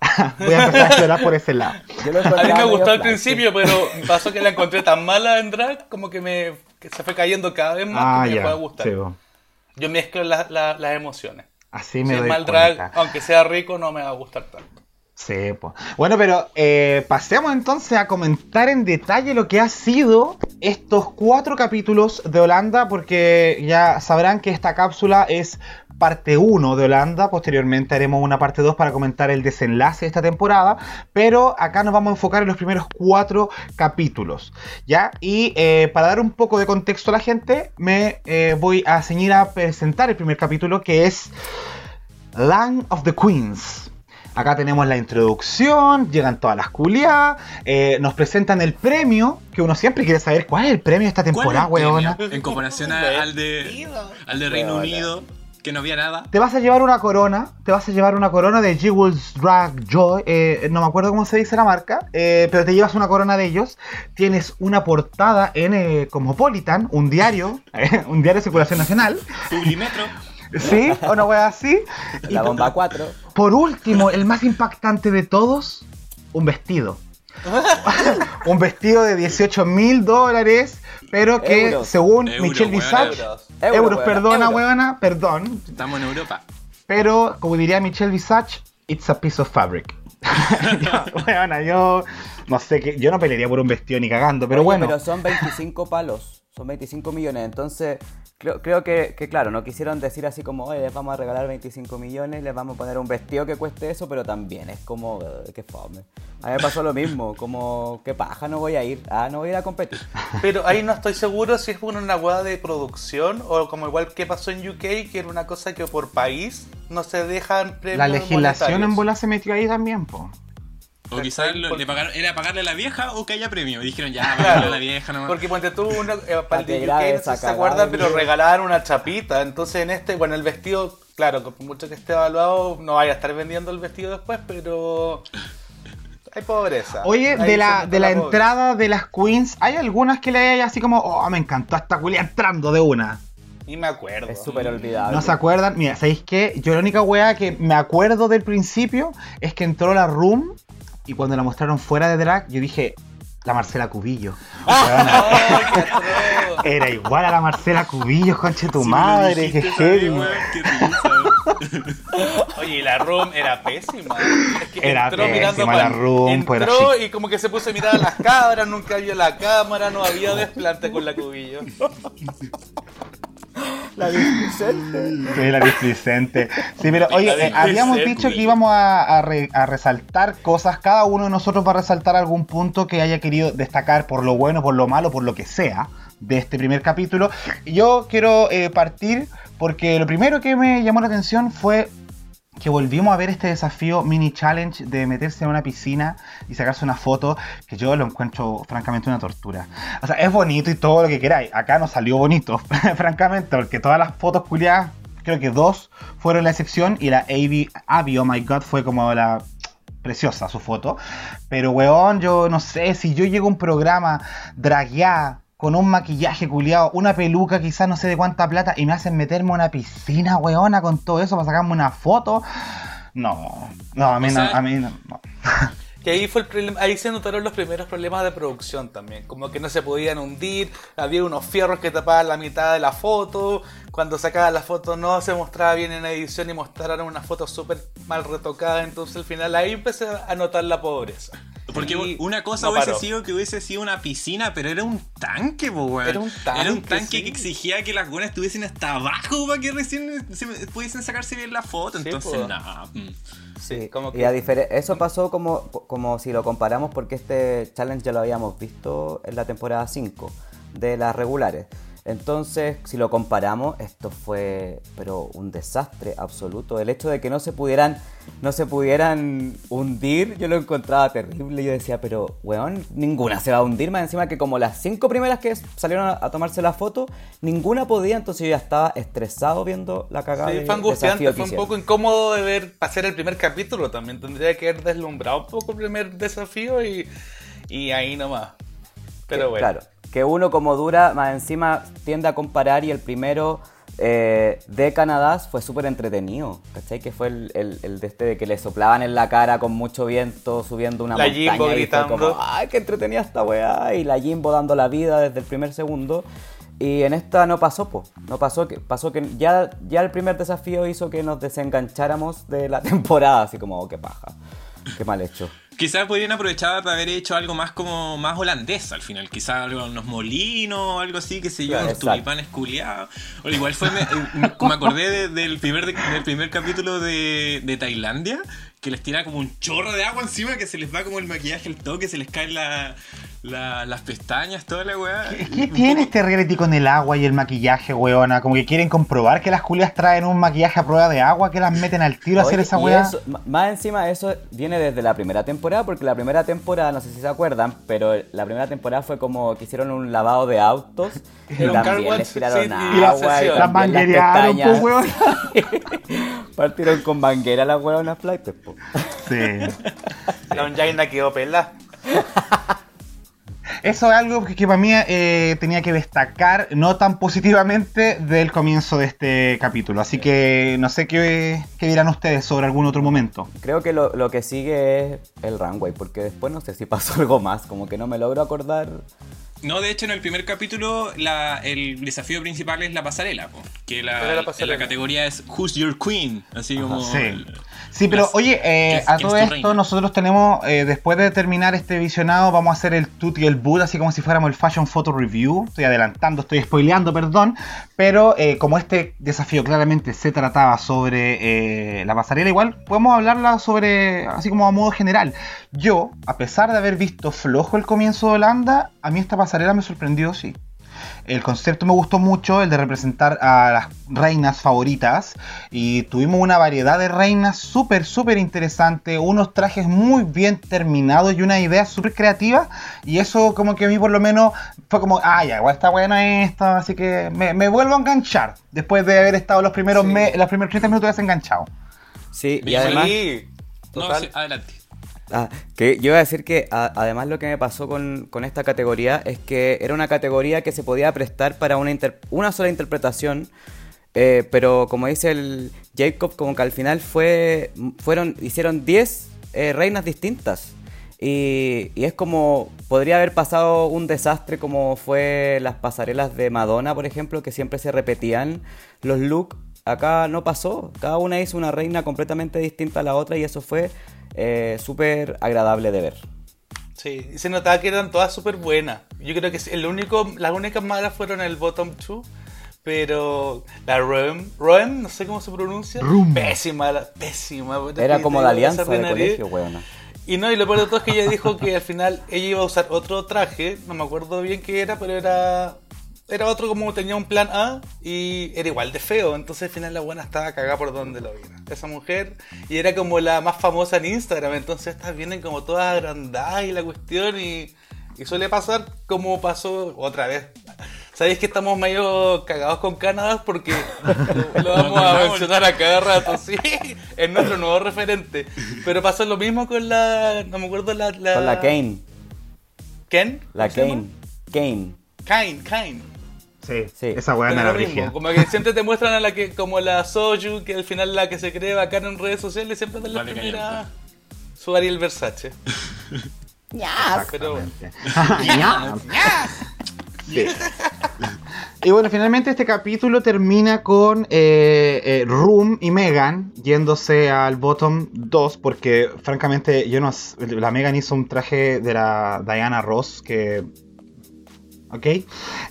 Voy a empezar a llorar por ese lado. A mí me gustó al principio, pero pasó que la encontré tan mala en drag, como que me que se fue cayendo cada vez más Ah, que me ya. fue a gustar. sí. Yo mezclo la- la- las emociones. Así Si me es doy mal cuenta. drag, aunque sea rico, no me va a gustar tanto. Sí, pues. Bueno, pero eh, pasemos entonces a comentar en detalle lo que ha sido estos cuatro capítulos de Holanda, porque ya sabrán que esta cápsula es parte 1 de Holanda, posteriormente haremos una parte 2 para comentar el desenlace de esta temporada, pero acá nos vamos a enfocar en los primeros cuatro capítulos, ¿ya? Y eh, para dar un poco de contexto a la gente, me eh, voy a ceñir a presentar el primer capítulo que es Land of the Queens. Acá tenemos la introducción, llegan todas las culiadas, eh, nos presentan el premio, que uno siempre quiere saber cuál es el premio de esta ¿Cuál es temporada, weona. En comparación a- al de, al de Reino. Unido, que no había nada. Te vas a llevar una corona, te vas a llevar una corona de Jewels Drag Joy, eh, no me acuerdo cómo se dice la marca, eh, pero te llevas una corona de ellos. Tienes una portada en eh, Cosmopolitan, un diario, eh, un diario de circulación nacional, Publimetro. ¿sí? Una wea así. Y La bomba 4. Por último, el más impactante de todos, un vestido. un vestido de 18 mil dólares, pero que Euros. según Euros, Michelle Visage, euros. euros, perdona, huevona, perdón, Estamos en Europa. pero como diría Michelle Visage, it's a piece of fabric. yo, huevona, yo no sé qué, yo no pelearía por un vestido ni cagando, pero Oye, bueno. Pero son 25 palos, son 25 millones. Entonces, creo, creo que, que, claro, no quisieron decir así como, oye, les vamos a regalar 25 millones, les vamos a poner un vestido que cueste eso, pero también es como, eh, qué fome. A mí me pasó lo mismo, como, qué paja, no voy a ir, ah, no voy a ir a competir. Pero ahí no estoy seguro si es una hueá de producción o como igual que pasó en UK, que era una cosa que por país no se dejan premios La legislación en bola se metió ahí también, po. O quizás le pagaron, era pagarle a la vieja o que haya premio. Y dijeron, ya, pagarle Claro, a la vieja nomás. Porque ponte tú una, eh, para el UK, no sé esa si se acuerdan, pero video. regalaban una chapita. Entonces en este, bueno, el vestido, claro, por mucho que esté evaluado, no vaya a estar vendiendo el vestido después, pero hay pobreza. Oye, Ahí de la, de la entrada de las queens, ¿hay algunas que le hay así como, oh, me encantó esta culia entrando de una? Ni me acuerdo. Es súper olvidable. ¿No se acuerdan? Mira, ¿sabéis qué? Yo la única weá que me acuerdo del principio es que entró la room y cuando la mostraron fuera de drag, yo dije, la Marcela Cubillo. Era igual a la Marcela Cubillo, conche tu madre, dijiste, risa. Oye, y la room era pésima. Es que Era entró mirando pésima pa'l- la room, pues era Entró y como que se puso a mirar a las cabras, nunca vio la cámara, no había desplante con la cubillo. La displicente. Sí, la displicente. Sí, pero oye, eh, habíamos dicho que íbamos a, a re- a resaltar cosas. Cada uno de nosotros va a resaltar algún punto que haya querido destacar por lo bueno, por lo malo, por lo que sea de este primer capítulo. Y Yo quiero eh, partir porque lo primero que me llamó la atención fue que volvimos a ver este desafío mini challenge de meterse en una piscina y sacarse una foto, que yo lo encuentro francamente una tortura. O sea, es bonito y todo lo que queráis. Acá no salió bonito, francamente, porque todas las fotos culiadas, creo que dos fueron la excepción y la Abby, Abby, oh my god, fue como la preciosa su foto. Pero weón, yo no sé, si yo llego a un programa dragueada, con un maquillaje culiado, una peluca quizás no sé de cuánta plata, y me hacen meterme a una piscina, weona, con todo eso para sacarme una foto. No, no, a mí O no, sea- a mí no. no. Que ahí fue el problema, ahí se notaron los primeros problemas de producción también, como que no se podían hundir, había unos fierros que tapaban la mitad de la foto, cuando sacaban la foto no se mostraba bien en edición y mostraron una foto súper mal retocada, entonces al final ahí empecé a notar la pobreza. Porque una cosa no hubiese paró. sido que hubiese sido una piscina, pero era un tanque, po, weón. Era un tanque, Era un tanque sí. que exigía que las buenas estuviesen hasta abajo para que recién se pudiesen sacarse bien la foto. Sí, Entonces, nada. mm. Sí, como Y a que... eso pasó como, como si lo comparamos porque este challenge ya lo habíamos visto en la temporada 5 de las regulares. Entonces, si lo comparamos, esto fue pero un desastre absoluto. El hecho de que no se pudieran no se pudieran hundir, yo lo encontraba terrible. Yo decía, pero weón, ninguna se va a hundir. Más encima que como las cinco primeras que salieron a, a tomarse la foto, ninguna podía. Entonces yo ya estaba estresado viendo la cagada. Sí, de fue angustiante, fue un poco incómodo de ver pasar el primer capítulo también. Tendría que haber deslumbrado un poco el primer desafío y, y ahí nomás. Pero Que- bueno. Claro, que uno como dura, más encima tiende a comparar y el primero eh, de Canadá fue súper entretenido, ¿cachai? Que fue el, el- el de este de que le soplaban en la cara con mucho viento subiendo una La montaña Jimbo y fue gritando. como, ¡ay, qué entretenida esta weá! Y la Jimbo dando la vida desde el primer segundo. Y en esta no pasó, po. No pasó que pasó que ya, ya el primer desafío hizo que nos desengancháramos de la temporada, así como, oh, qué paja. Qué mal hecho. Quizás podrían aprovechar para haber hecho algo más como más holandés al final. Quizás algo, unos molinos, algo así, que sé yo, unos tulipanes culiados. O igual fue, me, me- me acordé de- del, primer, del primer capítulo de, de Tailandia, que les tira como un chorro de agua encima, que se les va como el maquillaje, el toque, se les caen la- la- las pestañas, toda la weá. ¿Qué tiene este reality con el agua y el maquillaje, weona? Como que quieren comprobar que las culias traen un maquillaje a prueba de agua, que las meten al tiro a hacer esa weá. eso- más encima eso viene desde la primera temporada, porque la primera temporada, no sé si se acuerdan, pero la primera temporada fue como que hicieron un lavado de autos y también les tiraron sí, y agua la y. Las también manguerearon, pestañas. pues. Partieron con manguera las hueonas flights, po. Sí. La Onjaina quedó pelada. Eso es algo que, que para mí eh, tenía que destacar, no tan positivamente, del comienzo de este capítulo. Así que no sé qué, qué dirán ustedes sobre algún otro momento. Creo que lo, lo que sigue es el runway, porque después no sé si pasó algo más, como que no me logro acordar. No, de hecho, en el primer capítulo la- el desafío principal es la pasarela, po, que la, la pasarela. la categoría es Who's Your Queen, así como... Sí. el- Sí, pero las- oye, eh, ¿quién- a todo esto reina? nosotros tenemos, eh, después de terminar este visionado, vamos a hacer el tut y el boot, así como si fuéramos el Fashion Photo Review. Estoy adelantando, estoy spoileando, perdón. Pero eh, como este desafío claramente se trataba sobre eh, la pasarela, igual podemos hablarla sobre, así como a modo general. Yo, a pesar de haber visto flojo el comienzo de Holanda, a mí esta pasarela me sorprendió, sí. el concepto me gustó mucho, el de representar a las reinas favoritas. Y tuvimos una variedad de reinas súper, súper interesante, unos trajes muy bien terminados y una idea súper creativa. Y eso como que a mí por lo menos fue como, ah, ya, igual está bueno esto, así que me, me vuelvo a enganchar después de haber estado los primeros, Sí. me- los primeros 30 minutos desenganchado. Sí, y Y además... Sí, No, sí, adelante. Ah, que yo iba a decir que además lo que me pasó con, con esta categoría es que era una categoría que se podía prestar para una, inter- una sola interpretación, eh, pero como dice el Jacob, como que al final fue, fueron, hicieron 10 eh, reinas distintas. Y, y es como, podría haber pasado un desastre como fue las pasarelas de Madonna, por ejemplo, que siempre se repetían los looks. Acá no pasó, cada una hizo una reina completamente distinta a la otra y eso fue eh, súper agradable de ver. Sí, y se notaba que eran todas súper buenas. Yo creo que el único, las únicas malas fueron el bottom 2. Pero la Roem, Roem, no sé cómo se pronuncia. Rum. Pésima, la- pésima. Era como la alianza de colegio, weona. Y no, y lo peor de todo es que ella dijo que al final ella iba a usar otro traje, no me acuerdo bien qué era, pero era era otro como tenía un plan A y era igual de feo, entonces al final la buena estaba cagada por donde lo viera. Esa mujer, y era como la más famosa en Instagram, entonces estas vienen como todas agrandadas y la cuestión y, y suele pasar como pasó otra vez. Sabéis que estamos medio cagados con Canadá porque lo, lo vamos a mencionar a cada rato, sí, es nuestro nuevo referente. Pero pasó lo mismo con la, no me acuerdo la... la Con la Kane, ¿Ken? la ¿Cómo se Kane, Kane. Kane, Kane. Sí, Sí. esa weá Pero no era lo mismo, como que siempre te muestran a la que, como la Soju, que al final la que se cree bacana en redes sociales, siempre es la Vale, primera su Ariel Versace. Pero bueno. Exactamente. Sí. Y bueno, finalmente este capítulo termina con eh, eh, Room y Megan yéndose al bottom 2 porque francamente yo no la Megan hizo un traje de la Diana Ross que ¿ok?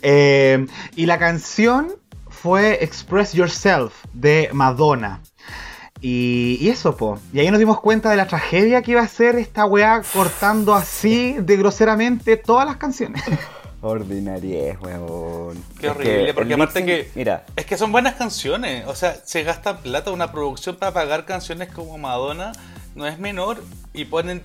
Eh, y la canción fue Express Yourself de Madonna. Y, y eso, po. Y ahí nos dimos cuenta de la tragedia que iba a ser esta weá cortando así de groseramente todas las canciones. Ordinariez, weón. Qué Es horrible, que porque aparte que. Mira, Es que son buenas canciones. O sea, se gasta plata una producción para pagar canciones como Madonna. No es menor. Y ponen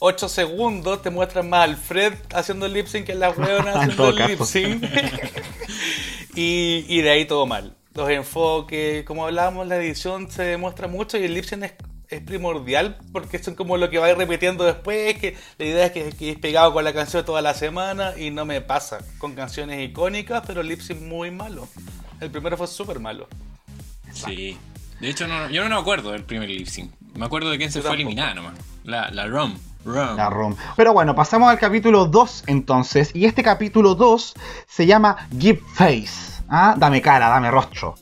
8 segundos, te muestran más al Fred haciendo el lip sync que las hueonas En haciendo el lip sync. y, y de ahí todo mal. Los enfoques, como hablábamos, la edición se demuestra mucho y el lip sync es, es primordial porque son como lo que va a ir repitiendo después. Que la idea es que, que es pegado con la canción toda la semana y no me pasa con canciones icónicas, pero el lip sync muy malo. El primero fue súper malo. Sí. De hecho, no- yo no me acuerdo del primer lip sync. Me acuerdo de quién se Yo fue tampoco. eliminada nomás. La, la Rom. La ROM. Pero bueno, pasamos al capítulo 2 entonces. Y este capítulo 2 se llama Give Face. ¿ah? Dame cara, dame rostro.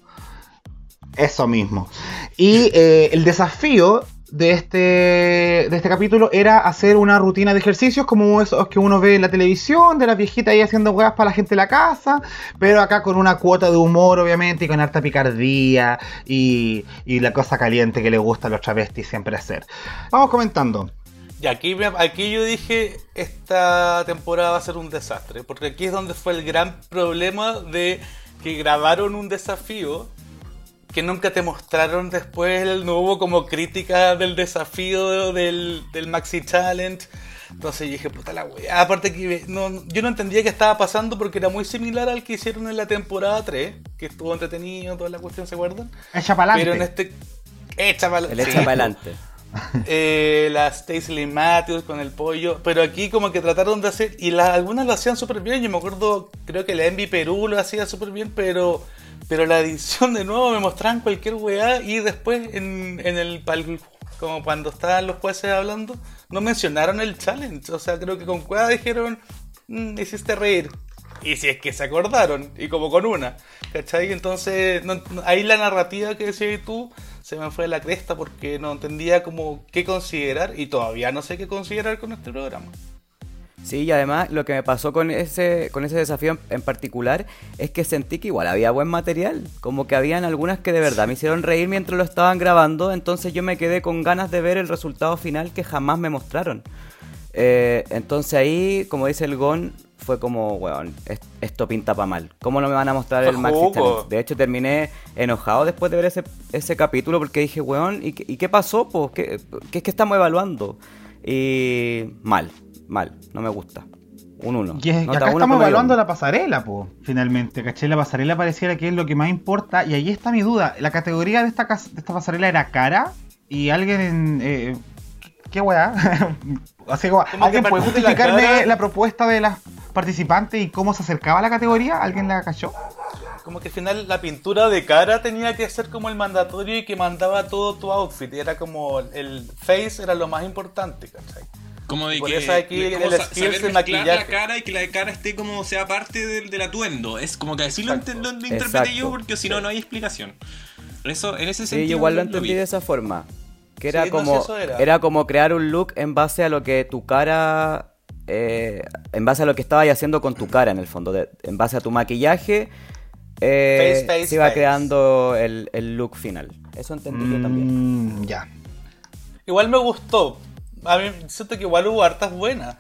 Eso mismo. Y eh, el desafío de este, de este capítulo era hacer una rutina de ejercicios como esos que uno ve en la televisión, de las viejitas ahí haciendo huevas para la gente de la casa, pero acá con una cuota de humor obviamente y con harta picardía y, y la cosa caliente que le gusta a los travestis siempre hacer. Vamos comentando. Y aquí, me- aquí yo dije, esta temporada va a ser un desastre, porque aquí es donde fue el gran problema de que grabaron un desafío que nunca te mostraron después, no hubo como crítica del desafío del, del Maxi Challenge. Entonces yo dije, puta la wea. Aparte que no, yo no entendía qué estaba pasando porque era muy similar al que hicieron en la temporada 3, que estuvo entretenido, toda la cuestión, ¿se acuerdan? Echa para Pero en adelante. este... Echa para el echa para adelante. Eh, la Stacey Lee Matthews con el pollo, pero aquí como que trataron de hacer, y la- algunas lo hacían súper bien, yo me acuerdo, creo que la Envy Perú lo hacía súper bien, pero pero la edición de nuevo me mostraban cualquier weá y después en, el pal- como cuando estaban los jueces hablando, no mencionaron el challenge, o sea, creo que con cueva dijeron, "Mm, hiciste reír. Y si es que se acordaron, y como con una, ¿cachai? Entonces, ahí la narrativa que decías tú se me fue la cresta porque no entendía como qué considerar y todavía no sé qué considerar con este programa. Sí, y además lo que me pasó con ese, con ese desafío en, en particular es que sentí que igual había buen material. Como que habían algunas que de verdad me hicieron reír mientras lo estaban grabando, entonces yo me quedé con ganas de ver el resultado final que jamás me mostraron. Eh, entonces ahí, como dice el Gon, fue como, weón, es- esto pinta pa' mal. ¿Cómo no me van a mostrar el Maxi jugo. Challenge? De hecho, terminé enojado después de ver ese, ese capítulo porque dije, weón, ¿y qué, y qué pasó? po? ¿Qué, qué es que estamos evaluando? Y mal, mal, no me gusta. Un uno. Y, es- y Nota acá uno estamos evaluando la pasarela, po, finalmente, ¿cachai? La pasarela pareciera que es lo que más importa, y ahí está mi duda. La categoría de esta, de esta pasarela era cara, y alguien en... eh, ¿Qué weá? Así como, Como ¿alguien que puede la justificarme la propuesta de las participantes y cómo se acercaba a la categoría? ¿Alguien la cachó? Como que al final la pintura de cara tenía que ser como el mandatorio y que mandaba todo tu outfit. Y era como el face era lo más importante, ¿cachai? Como de Por que eso aquí de el cómo sa- skills saber de la cara y que la cara esté como sea parte del, del atuendo. Es como que así lo, lo interpreté yo porque si no, no hay explicación. Eso, en ese Sí, sentido. yo igual lo entendí de esa forma. Que era Sí, no, sí, como eso era. era. como crear un look en base a lo que tu cara eh, en base a lo que estabas haciendo con tu cara en el fondo, de- en base a tu maquillaje eh, Face, face, se iba face. creando el, el look final. Eso entendí yo también. Mm, ya. Igual me gustó. A mí siento que igual hubo hartas buenas.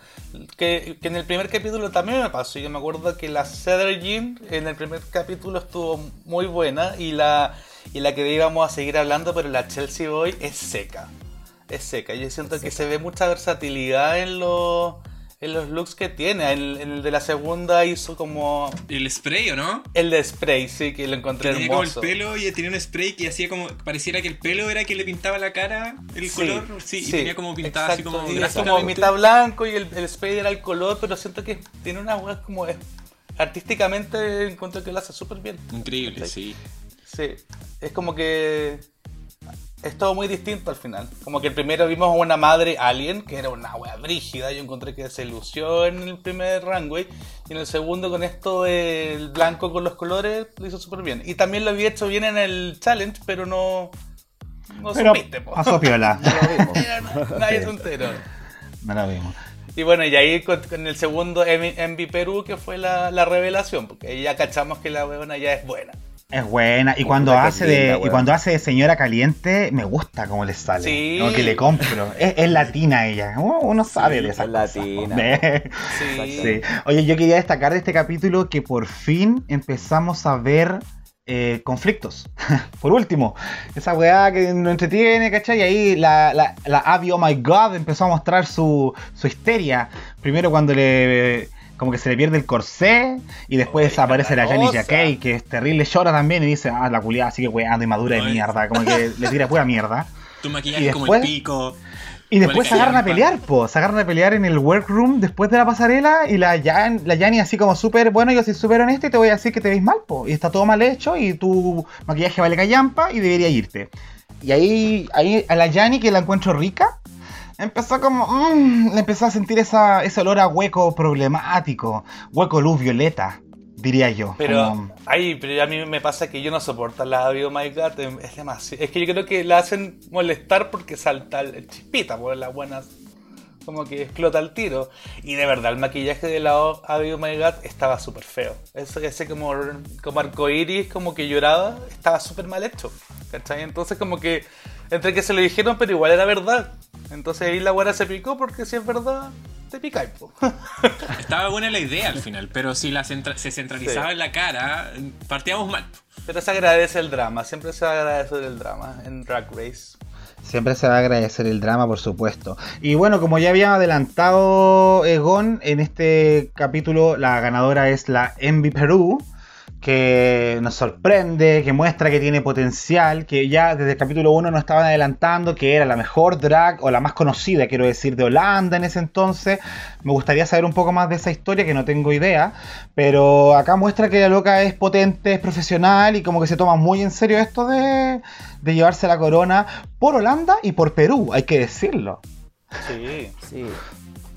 Que, que en el primer capítulo también me pasó. Yo me acuerdo que la Cedar Jean en el primer capítulo estuvo muy buena. Y la, y la que íbamos a seguir hablando, pero la Chelsea Boy es seca. Es seca. Yo siento que se ve mucha versatilidad en los, en los looks que tiene. En, en el de la segunda hizo como El spray, ¿o no? el de spray, sí, que lo encontré Que tenía como el hermoso. pelo y tenía un spray que hacía como. Pareciera que el pelo era que le pintaba la cara, el color. Sí, y tenía como pintado así como y es como mitad blanco y el, el spray era el color, pero siento que tiene una weá como artísticamente encuentro que lo hace súper bien. Increíble, sí. Sí, es como que es todo muy distinto al final. Como que el primero vimos a una madre alien, que era una wea brígida, yo encontré que se lució en el primer runway, y en el segundo con esto del blanco con los colores, lo hizo súper bien. Y también lo había hecho bien en el challenge, pero no... No Pero supiste, po. pasó piola. Nadie se enteró. No la vimos. Y bueno, y ahí con, con el segundo MV Perú, que fue la, la revelación, porque ahí ya cachamos que la weona ya es buena. Es buena. Y cuando Puta, hace de. y cuando hace de señora caliente, me gusta cómo le sale. Sí. Como que le compro. Es, es latina ella. Uno sabe de esas es cosas. latina. Sí. Sí. Oye, yo quería destacar de este capítulo que por fin empezamos a ver eh, conflictos. por último, esa weá que nos entretiene, ¿cachai? Y ahí la, la, la Abby, oh my god, empezó a mostrar su, su histeria. Primero cuando le. Como que se le pierde el corsé y después aparece la Janis. Jacquet, que es terrible, llora también y dice, ah, la culiada sigue weando y madura de mierda, como que le tira pura mierda. Tu maquillaje Y como el pico. Y después se agarran a pelear, po. Se agarran a pelear en el workroom después de la pasarela. Y la Jan, la así como súper, bueno, yo soy súper honesta y te voy a decir que te veis mal, po. Y está todo mal hecho y tu maquillaje vale callampa y debería irte. Y ahí, ahí a la Yanni, que la encuentro rica, empezó como, mm, le empezó a sentir esa, ese olor a hueco problemático. Hueco luz violeta, diría yo. Pero, Como- ay, pero a mí me pasa que yo no soporto la Abby, oh my god, es demasiado. Es que yo creo que la hacen molestar porque salta el chispita, por las buenas. Como que explota el tiro. Y de verdad, el maquillaje de la O- Abby, oh my god, estaba súper feo. Eso, ese como, como arcoiris, como que lloraba, estaba súper mal hecho. ¿Cachai? Entonces, como que, entre que se lo dijeron, pero igual era verdad. Entonces ahí la buena se picó porque si es verdad, te picáis, po. Estaba buena la idea al final, pero si la centra- se centralizaba Sí. en la cara, partíamos mal. Pero se agradece el drama, siempre se agradece el drama en Drag Race. Siempre se va a agradecer el drama, por supuesto. Y bueno, como ya había adelantado Egon, en este capítulo la ganadora es la Envy Perú, que nos sorprende, que muestra que tiene potencial, que ya desde el capítulo 1 nos estaban adelantando que era la mejor drag o la más conocida, quiero decir, de Holanda en ese entonces. Me gustaría saber un poco más de esa historia, que no tengo idea, pero acá muestra que la loca es potente, es profesional y como que se toma muy en serio esto de, de llevarse la corona por Holanda y por Perú, hay que decirlo. Sí. Sí.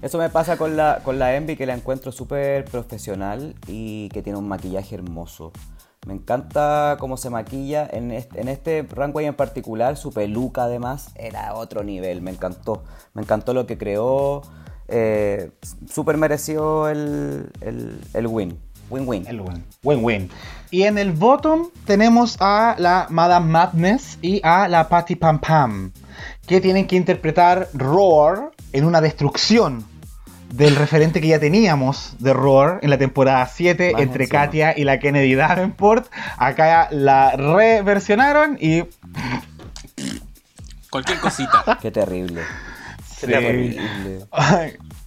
Eso me pasa con la, con la Envy, que la encuentro súper profesional y que tiene un maquillaje hermoso. Me encanta cómo se maquilla. En este, en este runway en particular, su peluca además era otro nivel. Me encantó. Me encantó lo que creó. Eh, súper mereció el, el, win. Win-win. El win. Win-win. Y en el bottom tenemos a la Madame Madness y a la Patty Pam Pam, que tienen que interpretar Roar en una destrucción del referente que ya teníamos de Roar en la temporada 7 Más entre encima. Katia y la Kennedy Davenport. Acá la reversionaron y Cualquier cosita. Qué terrible. Sí. Terrible.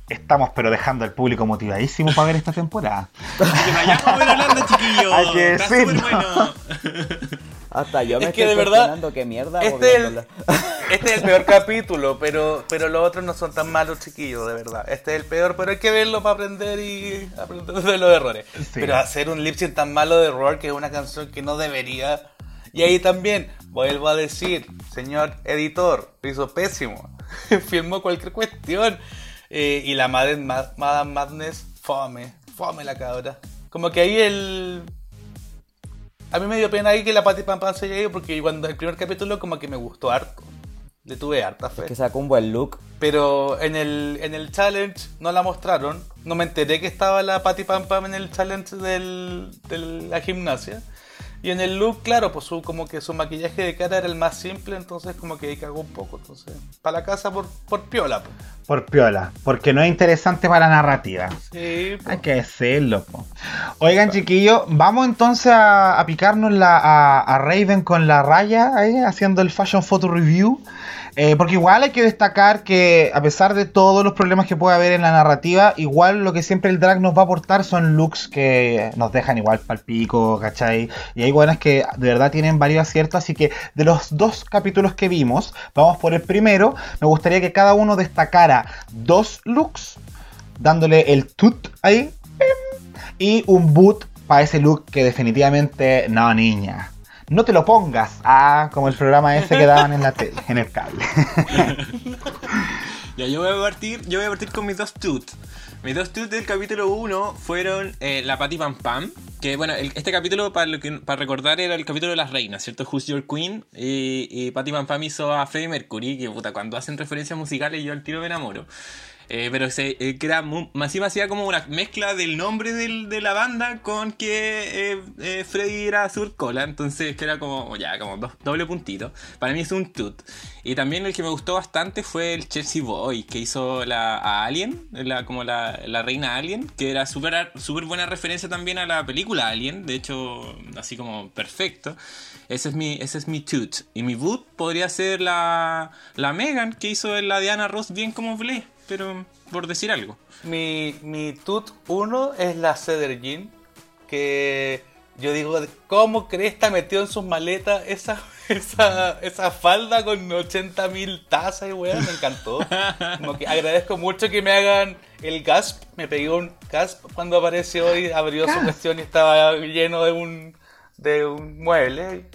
Estamos pero dejando al público motivadísimo para ver esta temporada. que vayamos a ver Holanda, chiquillos. Hay que Está decirlo. bueno. Hasta yo me Es que estoy de verdad, qué mierda. Este es, el, este es el peor capítulo, pero, pero los otros no son tan malos, chiquillos, de verdad. Este es el peor, pero hay que verlo para aprender y aprender de los errores. Sí. Pero hacer un lip sync tan malo de Roar, que es una canción que no debería. Y ahí también, vuelvo a decir, señor editor, lo hizo pésimo. Filmó cualquier cuestión. Eh, y la Madame, Ma- Madame Madness, fome, fome la cabra. Como que ahí el, a mí me dio pena ahí que la Pati Pam Pam se haya ido porque cuando el primer capítulo como que me gustó harto. Le tuve harta fe. Que sacó un buen look. Pero en el, en el challenge no la mostraron. No me enteré que estaba la Pati Pam Pam en el challenge del, de la gimnasia. Y en el look, claro, pues su, como que su maquillaje de cara era el más simple, entonces como que ahí cagó un poco. Entonces, para la casa por, por piola. pues. Por piola, porque no es interesante para la narrativa. Sí, pues. Hay que decirlo. po. Oigan, chiquillos, vamos entonces a, a picarnos la, a, a Raven con la raya ahí, haciendo el Fashion Photo Review. Eh, porque igual hay que destacar que a pesar de todos los problemas que puede haber en la narrativa, igual lo que siempre el drag nos va a aportar son looks que nos dejan igual pal pico, ¿cachai? Y hay buenas que de verdad tienen varios aciertos, así que de los dos capítulos que vimos, vamos por el primero, me gustaría que cada uno destacara dos looks, dándole el tut ahí, y un boot para ese look que definitivamente no, niña. No te lo pongas, ah, como el programa ese que daban en la tele, en el cable. Ya, yo voy a partir, yo voy a partir con mis dos tuts. Mis dos tuts del capítulo 1 fueron eh, la Patty Pam Pam. Que bueno, este capítulo, para, lo que- para recordar, era el capítulo de las reinas, ¿cierto? Who's Your Queen. Y, y Pam Pam hizo a Freddie Mercury, que puta, cuando hacen referencias musicales yo al tiro me enamoro. Eh, pero se, eh, que era hacía como una mezcla del nombre del- de la banda con que eh, eh, Freddy era Surcola, entonces que era como, ya, como do- doble puntito. Para mí es un tut. Y también el que me gustó bastante fue el Chelsea Boy, que hizo la, a Alien, la, como la, la reina Alien, que era súper súper buena referencia también a la película Alien, de hecho, así como perfecto. Ese es mi, ese es mi tut. Y mi boot podría ser la, la Megan, que hizo la Diana Ross bien como Blé, pero por decir algo. Mi, mi tut 1 es la Cedar Jean, que yo digo, ¿cómo Cresta metió en sus maletas esa, esa, esa falda con 80 mil tazas y weá? Me encantó. Como que agradezco mucho que me hagan el gasp. Me pegó un gasp cuando apareció y abrió su cuestión y estaba lleno de un, de un mueble.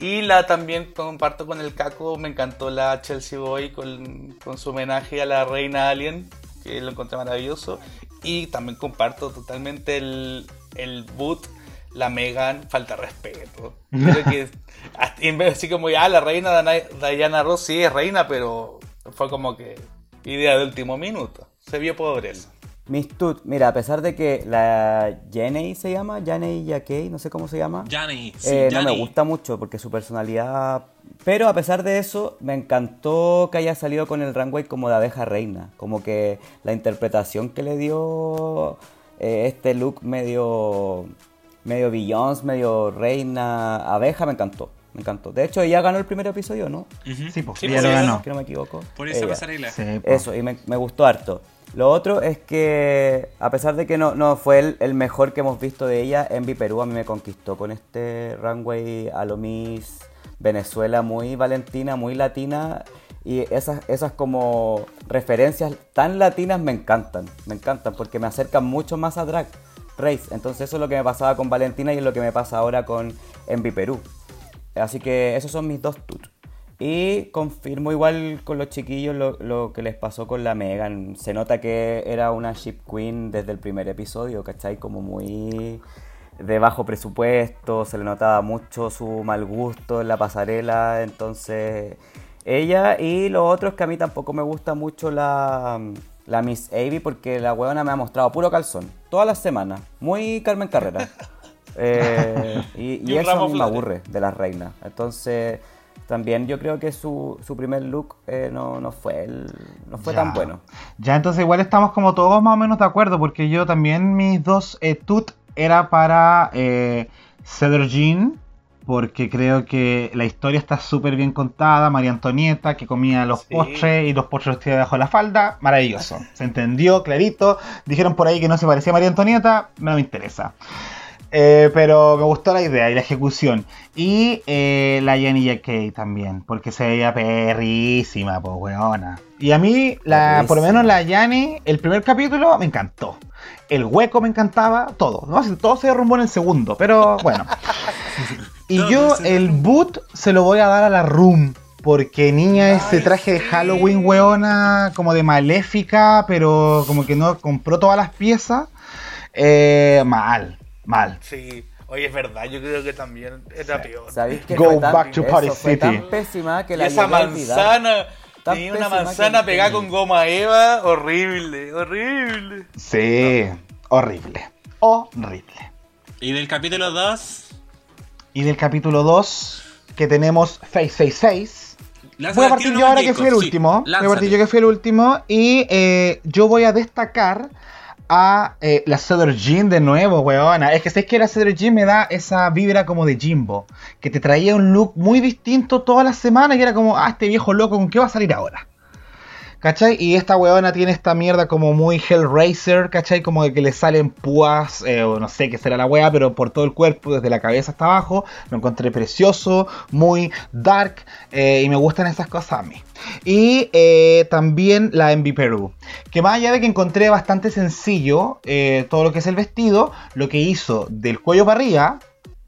Y la también comparto con el Caco, me encantó la Chelsea Boy con, con su homenaje a la reina Alien, que lo encontré maravilloso. Y también comparto totalmente el, el boot, la Megan, falta respeto. Creo que en vez de así como ya la reina Diana Ross sí es reina, pero fue como que idea de último minuto. Se vio pobreza. Mis tut, mira, a pesar de que la Jenny se llama, Jenny Yakei, no sé cómo se llama. Johnny, sí, Eh, no me gusta mucho porque su personalidad. Pero a pesar de eso, me encantó que haya salido con el runway como de abeja reina. Como que la interpretación que le dio eh, este look medio. medio Beyoncé, medio reina, abeja, me encantó. Me encantó. De hecho, ella ganó el primer episodio, ¿no? Sí, pues, Sí, ella lo ganó. Que no me equivoco. Por esa Ella. pasarela. Sí, pues. Eso, y me, me gustó harto. Lo otro es que, a pesar de que no, no fue el, mejor que hemos visto de ella, Envy Perú a mí me conquistó con este runway a lo Miss Venezuela muy valentina, muy latina. Y esas, esas como referencias tan latinas me encantan, me encantan porque me acercan mucho más a Drag Race. Entonces eso es lo que me pasaba con Valentina y es lo que me pasa ahora con Envy Perú. Así que esos son mis dos tours. Y confirmo igual con los chiquillos lo, lo que les pasó con la Megan. Se nota que era una ship queen desde el primer episodio, ¿cachai? Como muy de bajo presupuesto, se le notaba mucho su mal gusto en la pasarela, entonces ella y lo otro es que a mí tampoco me gusta mucho la, la Miss Avy porque la huevona me ha mostrado puro calzón, todas las semanas, muy Carmen Carrera. Eh, y y Y un eso a ramo mí me aburre de las reinas. Entonces, también yo creo que su, su primer look eh, no, no fue el- no fue tan Ya. bueno. Ya, entonces igual estamos como todos más o menos de acuerdo, porque yo también mis dos eh, tut era para eh, Cedar Jean, porque creo que la historia está súper bien contada, María Antonieta que comía los Sí. postres y los postres los tenía debajo de la falda, maravilloso, se entendió, clarito, dijeron por ahí que no se parecía a María Antonieta, no me interesa. Eh, pero me gustó la idea y la ejecución. Y eh, la Jenny J.K. también, porque se veía perrísima, pues, weona. Y a mí, la, por lo menos la Yanni, el primer capítulo me encantó. El hueco me encantaba, todo. ¿no? Así, Todo se derrumbó en el segundo, pero bueno. Y Todo yo el boot se lo voy a dar a la Room. Porque niña, ese traje de. Halloween, weona, como de maléfica, pero como que no compró todas las piezas. Eh, mal, mal. Sí, oye, es verdad, yo creo que también era peor. ¿Sabéis que Go fue tan, back to eso, Party fue City. tan pésima que Y la esa manzana, Tan tenía una pésima manzana que- pegada con goma eva, horrible, horrible. Sí, horrible. Horrible. Y del capítulo 2, Y del capítulo 2, que tenemos Face Face Face. lánzate Voy a partir yo ahora que fui el sí, último. Voy a partir yo que fui el último. Y eh, yo voy a destacar a eh, la Cedar Jean de nuevo, weona. Es que sé que la Cedar Jean me da esa vibra como de Jimbo. Que te traía un look muy distinto todas las semanas. Y era como, ah, este viejo loco, ¿con qué va a salir ahora? ¿Cachai? Y esta weona tiene esta mierda como muy Hellraiser, ¿cachai? Como de que le salen púas, eh, o no sé qué será la wea, pero por todo el cuerpo, desde la cabeza hasta abajo. Lo encontré precioso, muy dark, eh, y me gustan esas cosas a mí. Y eh, también la Envy Perú, que más allá de que encontré bastante sencillo todo lo que es el vestido, lo que hizo del cuello para arriba,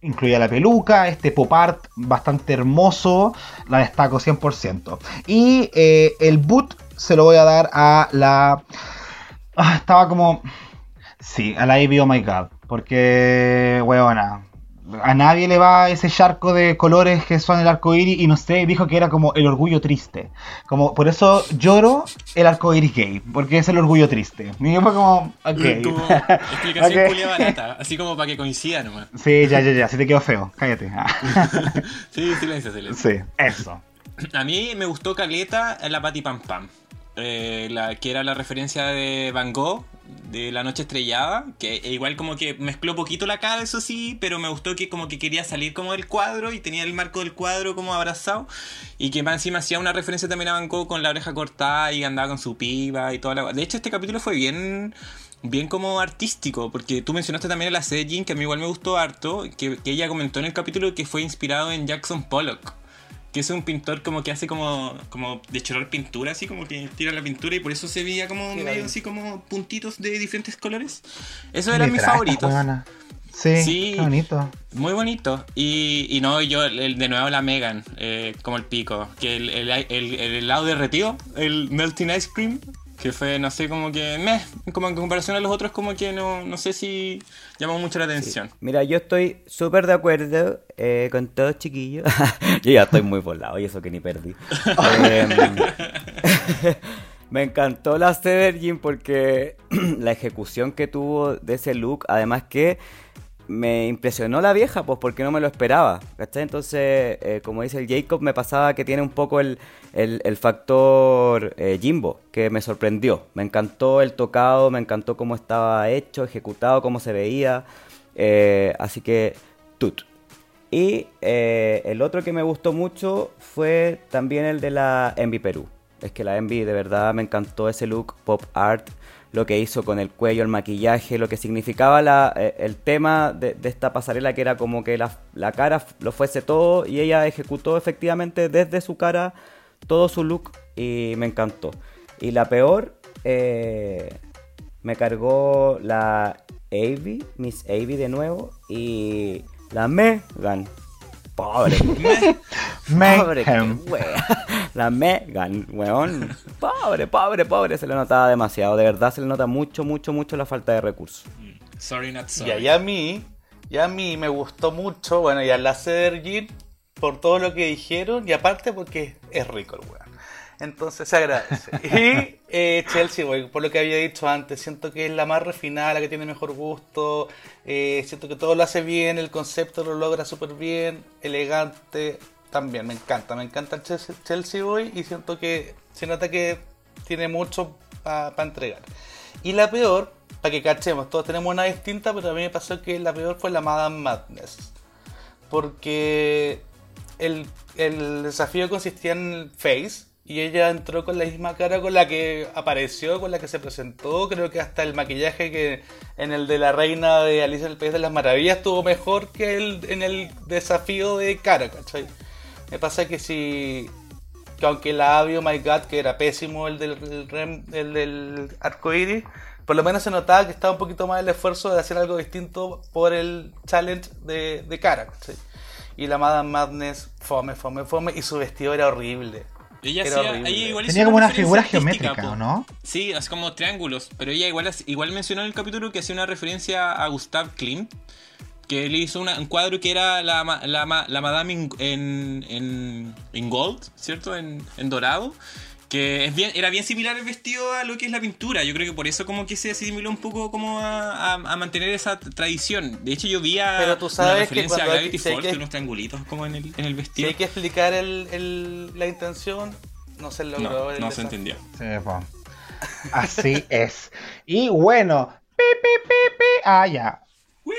incluía la peluca, este pop art bastante hermoso, la destaco 100%. Y el boot se lo voy a dar a la... Ah, estaba como... Sí, a la Ivy Oh My God, porque, weona, a nadie le va ese charco de colores que son el arco iris y no sé, dijo que era como el orgullo triste. Como, por eso lloro el arco iris gay, porque es el orgullo triste. Y yo fue como, ok. Como explicación Ok. culia barata, así como para que coincida nomás. Sí, ya, ya, ya, si te quedó feo, cállate. Sí, silencio, silencio. sí, eso. A mí me gustó Caleta la Pati Pam Pam. Eh, la, que era la referencia de Van Gogh, de La Noche Estrellada, que igual como que mezcló poquito la cara, eso sí, pero me gustó que como que quería salir como del cuadro y tenía el marco del cuadro como abrazado y que más encima hacía una referencia también a Van Gogh con la oreja cortada y andaba con su piba y toda la... De hecho este capítulo fue bien... Bien como artístico, porque tú mencionaste también a la Sejin, que a mí igual me gustó harto, que, que ella comentó en el capítulo que fue inspirado en Jackson Pollock que es un pintor como que hace como, como de chorar pintura, así como que tira la pintura y por eso se veía como Sí, medio así como puntitos de diferentes colores. Esos eran mis favoritos. Sí, Sí. qué bonito. Muy bonito. Y, y no, yo, el- de nuevo la Megan, eh, como el pico. Que el, el, el- el helado derretido, el melting ice cream, que fue, no sé, como que, meh, como en comparación a los otros, como que no, no sé si llamó mucho la atención. Mira, yo estoy súper de acuerdo eh, con todos chiquillos. yo ya estoy muy volado y eso que ni perdí. Em, me encantó la Jean porque la ejecución que tuvo de ese look, además que me impresionó la vieja, pues porque no me lo esperaba. ¿cachai? Entonces, eh, como dice el Jacob, me pasaba que tiene un poco el, el- factor eh, Jimbo, que me sorprendió. Me encantó el tocado, me encantó cómo estaba hecho, ejecutado, cómo se veía. Eh, así que, tut. Y el otro que me gustó mucho fue también el de la Envy Perú. Es que la Envy de verdad me encantó ese look pop art, lo que hizo con el cuello, el maquillaje, lo que significaba la, eh, el tema de, esta pasarela que era como que la, la cara lo fuese todo y ella ejecutó efectivamente desde su cara todo su look y me encantó. Y la peor, eh, me cargó la Avy, Miss Avy de nuevo y la Megan. Pobre, pobre, Mayhem. wea. La Megan, weón. Pobre, pobre, pobre. Se le notaba demasiado. De verdad se le nota mucho, mucho, mucho la falta de recursos. Sorry, not Y sorry. ahí a mí, y a mí me gustó mucho, bueno, y a la Cedar Jean por todo lo que dijeron y aparte porque es rico el weón. Entonces se agradece. Y eh, Chelsea, güey, por lo que había dicho antes, siento que es la más refinada, la que tiene mejor gusto. eh, siento que todo lo hace bien, el concepto lo logra súper bien, elegante, también me encanta, me encanta el Chelsea, Chelsea Boy y siento que se nota que tiene mucho para entregar. Y la peor, para que cachemos, todos tenemos una distinta, pero a mí me pasó que la peor fue la Madame Madness. Porque el, el desafío consistía en Face, y ella entró con la misma cara con la que apareció, con la que se presentó. Creo que hasta el maquillaje que en el de la reina de Alicia en el País de las Maravillas estuvo mejor que el, en el desafío de cara, ¿cachai? Me pasa que si. Que aunque la Avio My God, que era pésimo el del, el, el del arco iris, por lo menos se notaba que estaba un poquito más el esfuerzo de hacer algo distinto por el challenge de, de cara, ¿cachai? Y la Madame Madness, fome, fome, fome, y su vestido era horrible. Ella Era hacía, horrible. ella igual Tenía como una figura geométrica, po. ¿o no? Sí, así como triángulos. Pero ella igual, igual mencionó en el capítulo que hacía una referencia a Gustav Klimt. Que él hizo una- un cuadro que era la, ma- la, ma- la Madame in- en, en, en gold, ¿cierto? En, en dorado. Que es bien, era bien similar el vestido a lo que es la pintura. Yo creo que por eso como que se asimiló un poco como a, a- a mantener esa tradición. De hecho yo vi a Pero tú una sabes que referencia a cuando hay- Gravity si Falls, que- unos triangulitos como en el, en el Si vestido. hay que explicar el, el- la intención, no se logró. No, no se entendió. Sí. Así es. Y bueno, pi, pi, pi, pi. Ah, ya.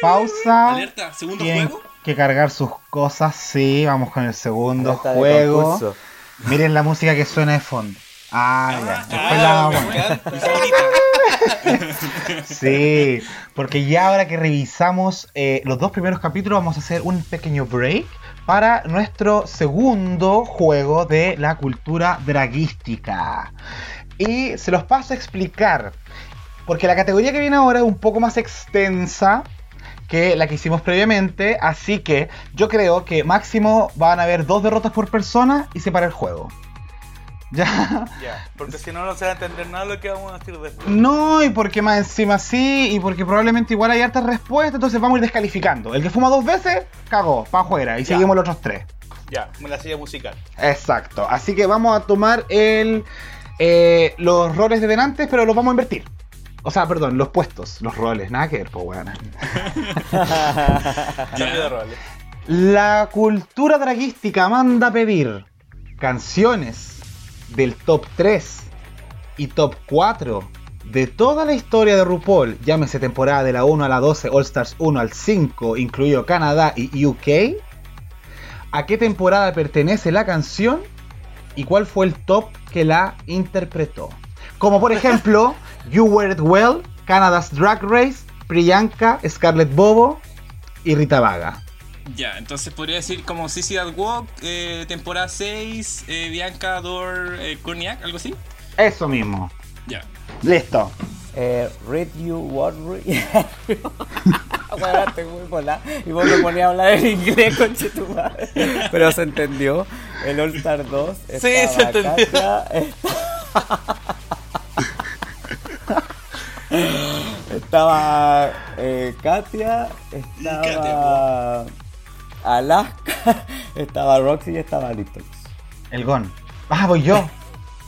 Pausa. Alerta, segundo Tienen juego. que cargar sus cosas. Sí, vamos con el segundo Alerta juego. Miren la música que suena de fondo. Ah, ya. Después Ah, la vamos. Sí, porque ya ahora que revisamos eh, los dos primeros capítulos vamos a hacer un pequeño break para nuestro segundo juego de la cultura draguística. Y se los paso a explicar, porque la categoría que viene ahora es un poco más extensa que la que hicimos previamente, así que yo creo que máximo van a haber dos derrotas por persona y se para el juego. Ya. Ya, porque si no, no se va a entender nada de lo que vamos a decir después. No, y porque más encima sí, y porque probablemente igual hay hartas respuestas, entonces vamos a ir descalificando. El que fuma dos veces, cagó, para afuera, y seguimos los otros tres. Ya, como la silla musical. Exacto, así que vamos a tomar el eh, los roles de delante, pero los vamos a invertir. O sea, perdón, los puestos, los roles, nada que ver, pues weón. Cambio de roles. La cultura draguística manda a pedir canciones del top 3 y top 4 de toda la historia de RuPaul, llámese temporada de la 1 a la 12, All Stars 1 al 5, incluido Canadá y UK. ¿A qué temporada pertenece la canción? ¿Y cuál fue el top que la interpretó? Como por ejemplo, You Wear It Well, Canada's Drag Race, Priyanka, Scarlett Bobo y Rita Vaga. Ya, entonces podría decir como Sissy That Walk, eh, temporada 6, eh, Bianca Dor eh, Cognac, algo así. Eso mismo. Ya. Listo. Eh, read you what read. Bueno, estoy muy volada. Y vos me ponías a hablar en inglés, conche tu madre. Pero se entendió. El All Star 2. Sí, se entendió. Katia, estaba eh, Katia, estaba Alaska, estaba Roxy y estaba Littles. El Gon. Ah, voy yo.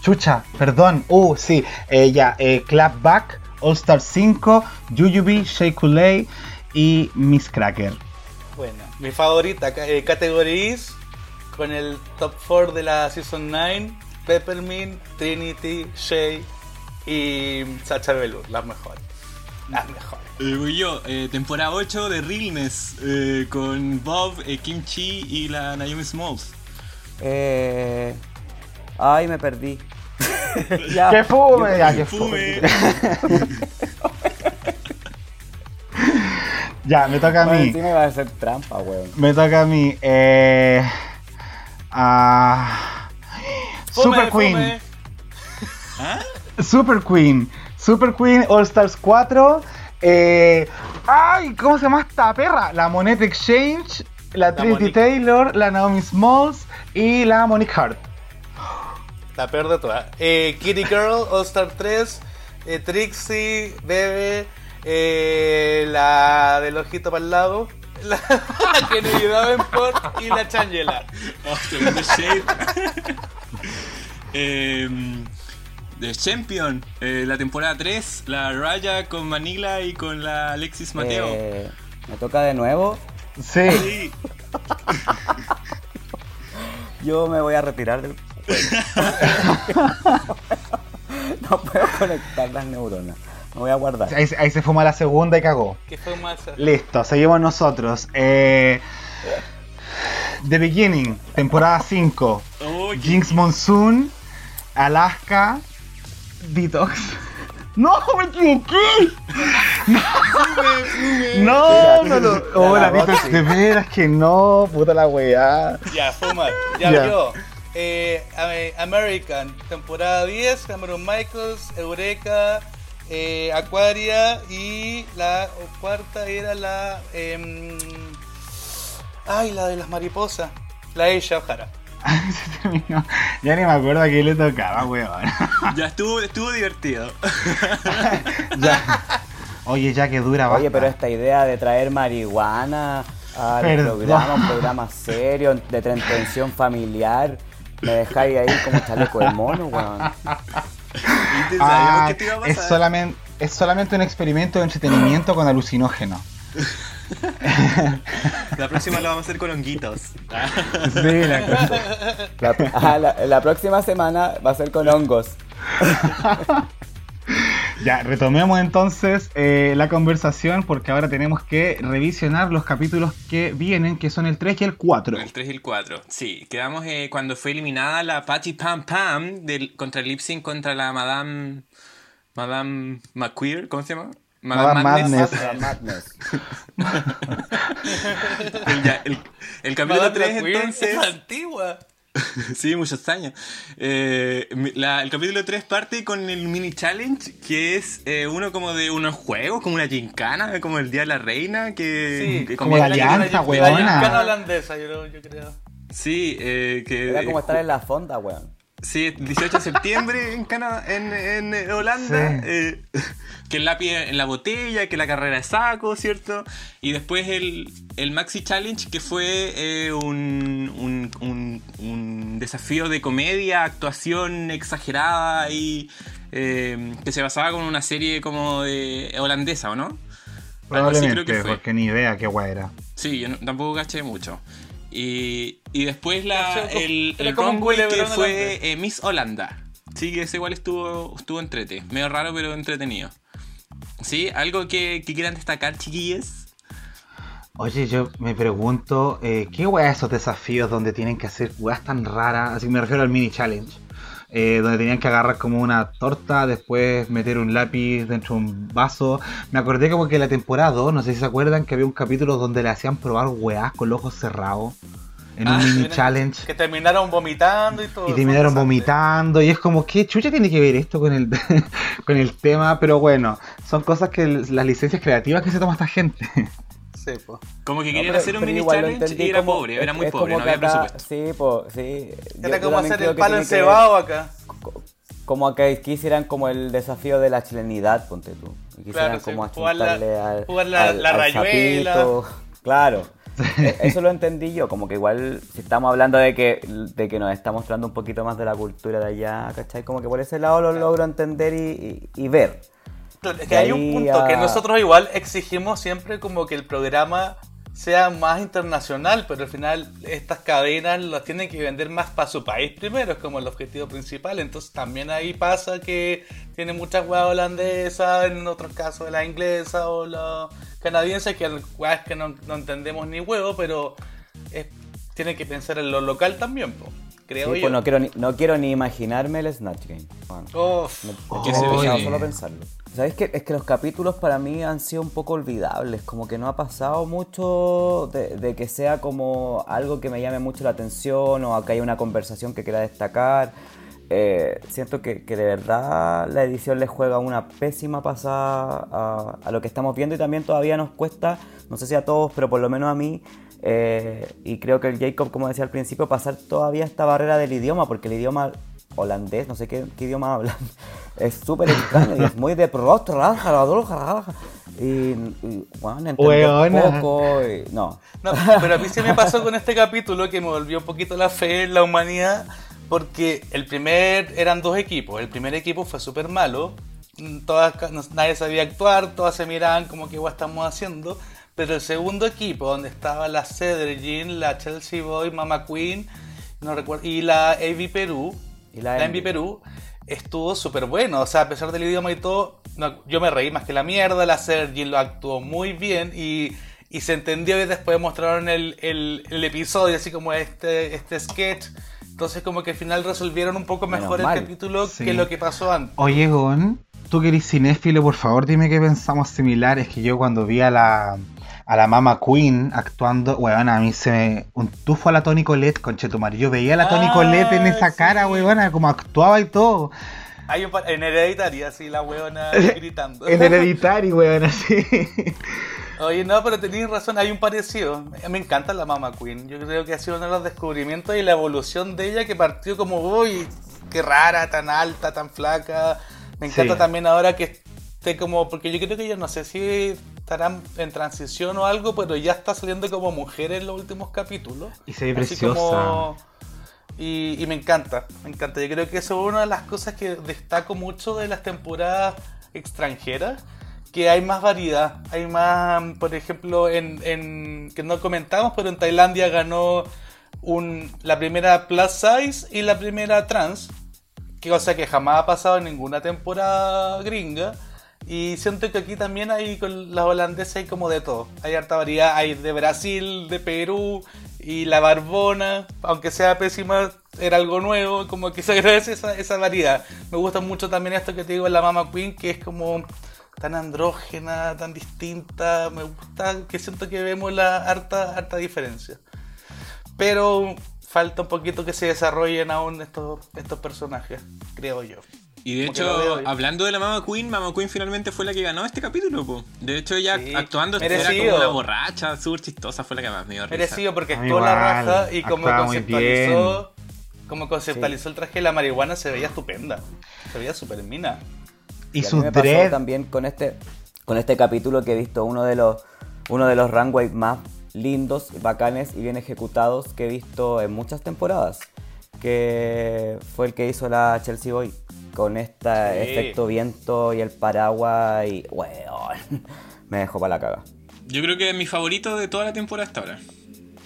Chucha, perdón. Uh, sí. Eh, ya, eh, Clapback, All Star 5, Jujubee, Shea y Miss Cracker. Bueno, mi favorita, eh, categories con el top 4 de la Season 9, Peppermint, Trinity, Shay y Sacha Velour, las mejores. Las mejores. Eh, voy yo, eh, temporada 8 de Realness, eh, con Bob, eh, Kim Chi y la Naomi Smalls. Eh... Ay, me perdí. ya. ¡Que fume! Ya, que Fume. Ya, me toca a Bueno, mí. encima iba a ser trampa, weón. Me toca a mí. Eh, ah, Super Fume, Queen. ¿Ah? Super Queen. Super Queen All Stars 4. Eh, ¡Ay! ¿Cómo se llama esta perra? La Monette Exchange, la, La Trinity Monique. Taylor, la Naomi Smalls y la Monique Hart. La peor de todas. Eh, Kitty Girl, All Star 3, eh, Trixie, Bebe, eh, la del ojito para el lado, la Kennedy Davenport y la Changela. Oh, tremendo shade. Em, The Champion, eh, la temporada 3, la Raya con Manila y con la Alexis Mateo. Eh, me toca de nuevo. Sí. Sí. yo me voy a retirar del no puedo conectar las neuronas. Me voy a guardar. Ahí, ahí se fuma la segunda y cagó. Que fue más. Listo, seguimos nosotros. Eh, The Beginning, temporada 5. Oye, Jinx Monsoon, Alaska, Detox. ¡No, me equivoqué! No, no, no. Ya Oh, la la Detox, de veras que no, puta la weá. Ya, fue mal. Ya, Ya. yo. Eh, Ame- American, temporada 10, Cameron Michaels, Eureka, eh, Aquaria y la cuarta era la... em, ay, la de las mariposas. La Aisha O'Hara. Se terminó. Ya ni me acuerdo a quién le tocaba, weón. ya estuvo, estuvo divertido. Ya. Oye, ya que dura, Oye, basta. pero esta idea de traer marihuana al Perdón. programa, un programa serio, de entretención familiar, me dejáis ahí como chaleco de mono, weón. Ah, que te iba a es, pasar. solamente, es solamente un experimento de entretenimiento con alucinógeno. La próxima lo vamos a hacer con honguitos. Sí, la cosa. La, ah, la- la próxima semana va a ser con hongos. Ya, retomemos entonces eh, la conversación porque ahora tenemos que revisionar los capítulos que vienen, que son el 3 y el 4. El 3 y el 4. Sí, quedamos eh, cuando fue eliminada la Patty Pam Pam del, contra el lip sync contra la Madame. Madame McQueer, ¿cómo se llama? Madame Madness. Madness. El, ya, el- el capítulo Madame 3 McQueen entonces. Es antigua. Sí, muchos años. Eh, la- el capítulo 3 parte con el mini challenge, que es eh, uno como de unos juegos, como una gincana, como el Día de la Reina, que, Sí, que como la alianza, La gincana holandesa, yo, yo creo. Sí, eh, que Era como estar en la fonda, weón. Sí, 18 de septiembre en Canadá, en, en, eh, Holanda. Sí. eh, que el lápiz en la botella, que la carrera de saco, ¿cierto? Y después el, el Maxi Challenge, que fue eh, un, un, un- un desafío de comedia, actuación exagerada y eh, que se basaba con una serie como de holandesa, ¿o no? Probablemente, creo que fue. porque ni idea qué guay era. Sí, yo no- tampoco caché mucho. Y, y después la, el, el runway que fue eh, Miss Holanda. Sí, que ese igual estuvo, estuvo entrete. Medio raro, pero entretenido. Sí, algo que, que quieran destacar, chiquillos. Oye, yo me pregunto, eh, ¿qué weá esos desafíos donde tienen que hacer weas tan raras? Así me refiero al mini challenge. Eh, donde tenían que agarrar como una torta, después meter un lápiz dentro de un vaso. Me acordé como que la temporada 2, no sé si se acuerdan, que había un capítulo donde le hacían probar weás con los ojos cerrados. En un Ah, mini challenge. Que terminaron vomitando y todo. Y terminaron vomitando y es como, ¿qué chucha tiene que ver esto con el, con el tema? Pero bueno, son cosas que las licencias creativas que se toma esta gente. Sí, pues. Como que No, querían pero- hacer un mini challenge y era como- pobre, era muy pobre, no había acá- presupuesto. Sí, pues, sí. Era como hacer el palo encebado acá. co- Como que quisieran como el desafío de la chilenidad, ponte tú. Quisieran Claro, sí, como jugar la- al, jugar la- al- la al rayuela. sapito. Claro. E- Eso lo entendí yo, como que igual si estamos hablando de que, de que nos está mostrando un poquito más de la cultura de allá, ¿cachai? Como que por ese lado lo logro entender y, y- y ver. Es que hay un punto que a- nosotros igual exigimos siempre como que el programa sea más internacional, pero al final estas cadenas las tienen que vender más para su país primero, es como el objetivo principal. Entonces también ahí pasa que tiene muchas weas holandesas, en otros casos la inglesa o la canadiense, que weas que no, no entendemos ni huevo, pero es- tienen que pensar en lo local también, po, creo Sí, yo. pues no quiero, ni, no quiero ni imaginarme el Snatch Game. Bueno, Uf. me, me Oh, solo pensarlo. ¿Sabes qué? Es que los capítulos para mí han sido un poco olvidables, como que no ha pasado mucho de, que sea como algo que me llame mucho la atención o que haya una conversación que quiera destacar. Eh, siento que, que de verdad la edición le juega una pésima pasada a, a lo que estamos viendo y también todavía nos cuesta, no sé si a todos, pero por lo menos a mí, eh, y creo que el Jacob, como decía al principio, pasar todavía esta barrera del idioma, porque el idioma holandés, no sé qué, qué idioma hablan, es súper extraño y es muy de y, y bueno, poco y, no. No, pero a mí sí me pasó con este capítulo que me volvió un poquito la fe en la humanidad, porque el primer eran dos equipos. El primer equipo fue súper malo, todas, no- nadie sabía actuar, todas se miraban como que igual estamos haciendo. Pero el segundo equipo, donde estaba la Cedric, la Chelsea Boy, Mama Queen no recuerdo, y la AV Perú, Y la la Envy. Perú estuvo súper bueno, o sea, a pesar del idioma y todo, no, yo me reí más que la mierda, la Sergi lo actuó muy bien y, y se entendió y después mostraron el, el, el episodio, así como este, este sketch, entonces como que al final resolvieron un poco mejor el capítulo Sí. que lo que pasó antes. Oye, Gon, tú que eres cinéfilo, por favor dime que pensamos similar. Es que yo cuando vi a la, a la Mama Queen actuando, weón, a mí se me... Un tufo a la Toni Colette, conchetumare. Yo veía a la Toni Ah, Colette en esa sí. cara, weón, como actuaba y todo. Hay un en hereditaria, así la weona gritando. En Hereditary, weón, así. Oye, no, pero tenéis razón, hay un parecido. Me encanta la Mama Queen. Yo creo que ha sido uno de los descubrimientos y la evolución de ella que partió como, uy, qué rara, tan alta, tan flaca. Me encanta Sí. también ahora que esté como, porque yo creo que ella no sé si estarán en transición o algo, pero ya está saliendo como mujer en los últimos capítulos. Y se ve Así preciosa. como- Y, y me encanta, me encanta. Yo creo que eso es una de las cosas que destaco mucho de las temporadas extranjeras, que hay más variedad. Hay más, por ejemplo, en, en que no comentamos, pero en Tailandia ganó un, la primera plus size y la primera trans, que cosa que jamás ha pasado en ninguna temporada gringa. Y siento que aquí también hay con las holandesas hay como de todo. Hay harta variedad, hay de Brasil, de Perú y la Barbona, aunque sea pésima, era algo nuevo, como que se agradece esa, esa variedad. Me gusta mucho también esto que te digo la Mama Queen, que es como tan andrógena, tan distinta. Me gusta que siento que vemos la harta, harta diferencia. Pero falta un poquito que se desarrollen aún estos, estos personajes, creo yo. Y de hecho, bien. hablando de la Mama Queen, Mama Queen finalmente fue la que ganó este capítulo, po. De hecho, ella Sí, actuando era merecido. como una borracha, súper chistosa, fue la que más me dio risa. Merecido porque A mí estuvo la raja y como conceptualizó, como conceptualizó el traje de la marihuana se veía estupenda. Se veía super mina. Y a mí sus me pasó dread. también con este, con este capítulo que he visto uno de los, uno de los runway más lindos, bacanes y bien ejecutados que he visto en muchas temporadas. Que fue el que hizo la Chelsea Boy. Con este Sí. efecto viento y el paraguas y. Weón. Me dejó para la caga. Yo creo que es mi favorito de toda la temporada hasta ahora.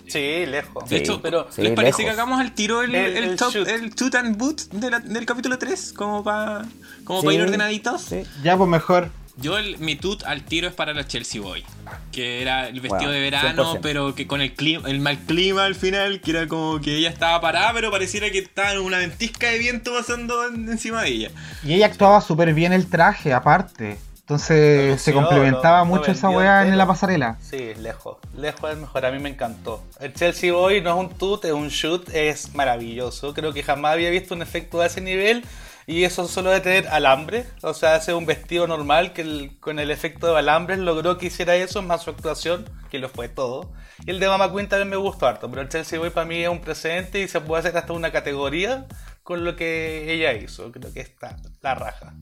Sí, lejos. De hecho, pero Sí, ¿les parece lejos. que hagamos al tiro el, El- el, el top, shoot. el toot and boot de la- del capítulo 3? Como para como Sí, pa ir ordenaditos. sí. Ya, pues mejor. Yo, el, mi toot al tiro es para la Chelsea Boy. Que era el vestido Bueno, de verano, 100%. pero que con el clima, el mal clima al final, que era como que ella estaba parada, pero pareciera que estaba en una ventisca de viento pasando en- encima de ella. Y ella actuaba súper bien el traje, aparte. Entonces Lo se complementaba lo- lo mucho esa vendió weá en la pasarela. Sí, lejos. Lejos es mejor. A mí me encantó. El Chelsea Boy no es un tut, es un shoot. Es maravilloso. Creo que jamás había visto un efecto de ese nivel. Y eso solo de tener alambre. O sea, hace un vestido normal que el- con el efecto de alambres logró que hiciera eso, más su actuación, que lo fue todo. Y el de Mama Queen también me gustó harto. Pero el Chelsea Boy para mí es un presente y se puede hacer hasta una categoría con lo que ella hizo. Creo que está la raja.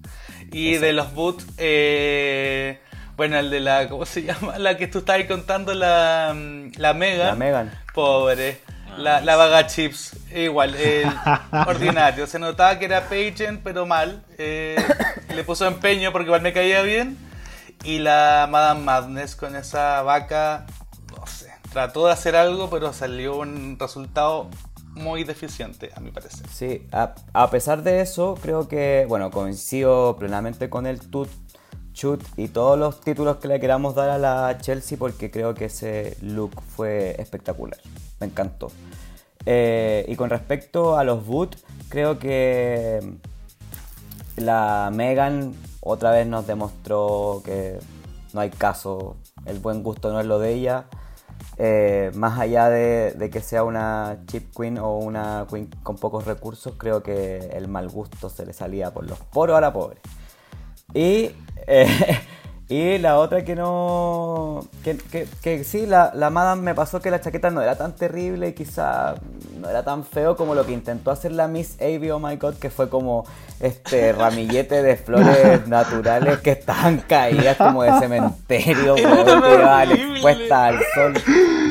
Y de los boots, eh, bueno, el de la, ¿cómo se llama? La que tú estabas contando, la, mm, la Mega. La Megan. Pobre. La, la vaga chips, igual, el ordinario. Se notaba que era pageant, pero mal. Eh, le puso empeño porque igual me caía bien. Y la Madame Madness con esa vaca, no sé, trató de hacer algo, pero salió un resultado muy deficiente, a mi parecer. Sí, a, a pesar de eso, creo que, bueno, coincido plenamente con el Tut Y todos los títulos que le queramos dar a la Chelsea porque creo que ese look fue espectacular. Me encantó. Eh, y con respecto a los boot, creo que la Megan otra vez nos demostró que no hay caso, el buen gusto no es lo de ella. Eh, más allá de, de que sea una chip queen o una queen con pocos recursos, creo que el mal gusto se le salía por los poros a la pobre. Y, eh, y la otra que no. Que, que- sí, la, la Madame me pasó que la chaqueta no era tan terrible y quizá no era tan feo como lo que intentó hacer la Miss Avy, oh my god, que fue como este ramillete de flores naturales que estaban caídas como de cementerio, weón, al sol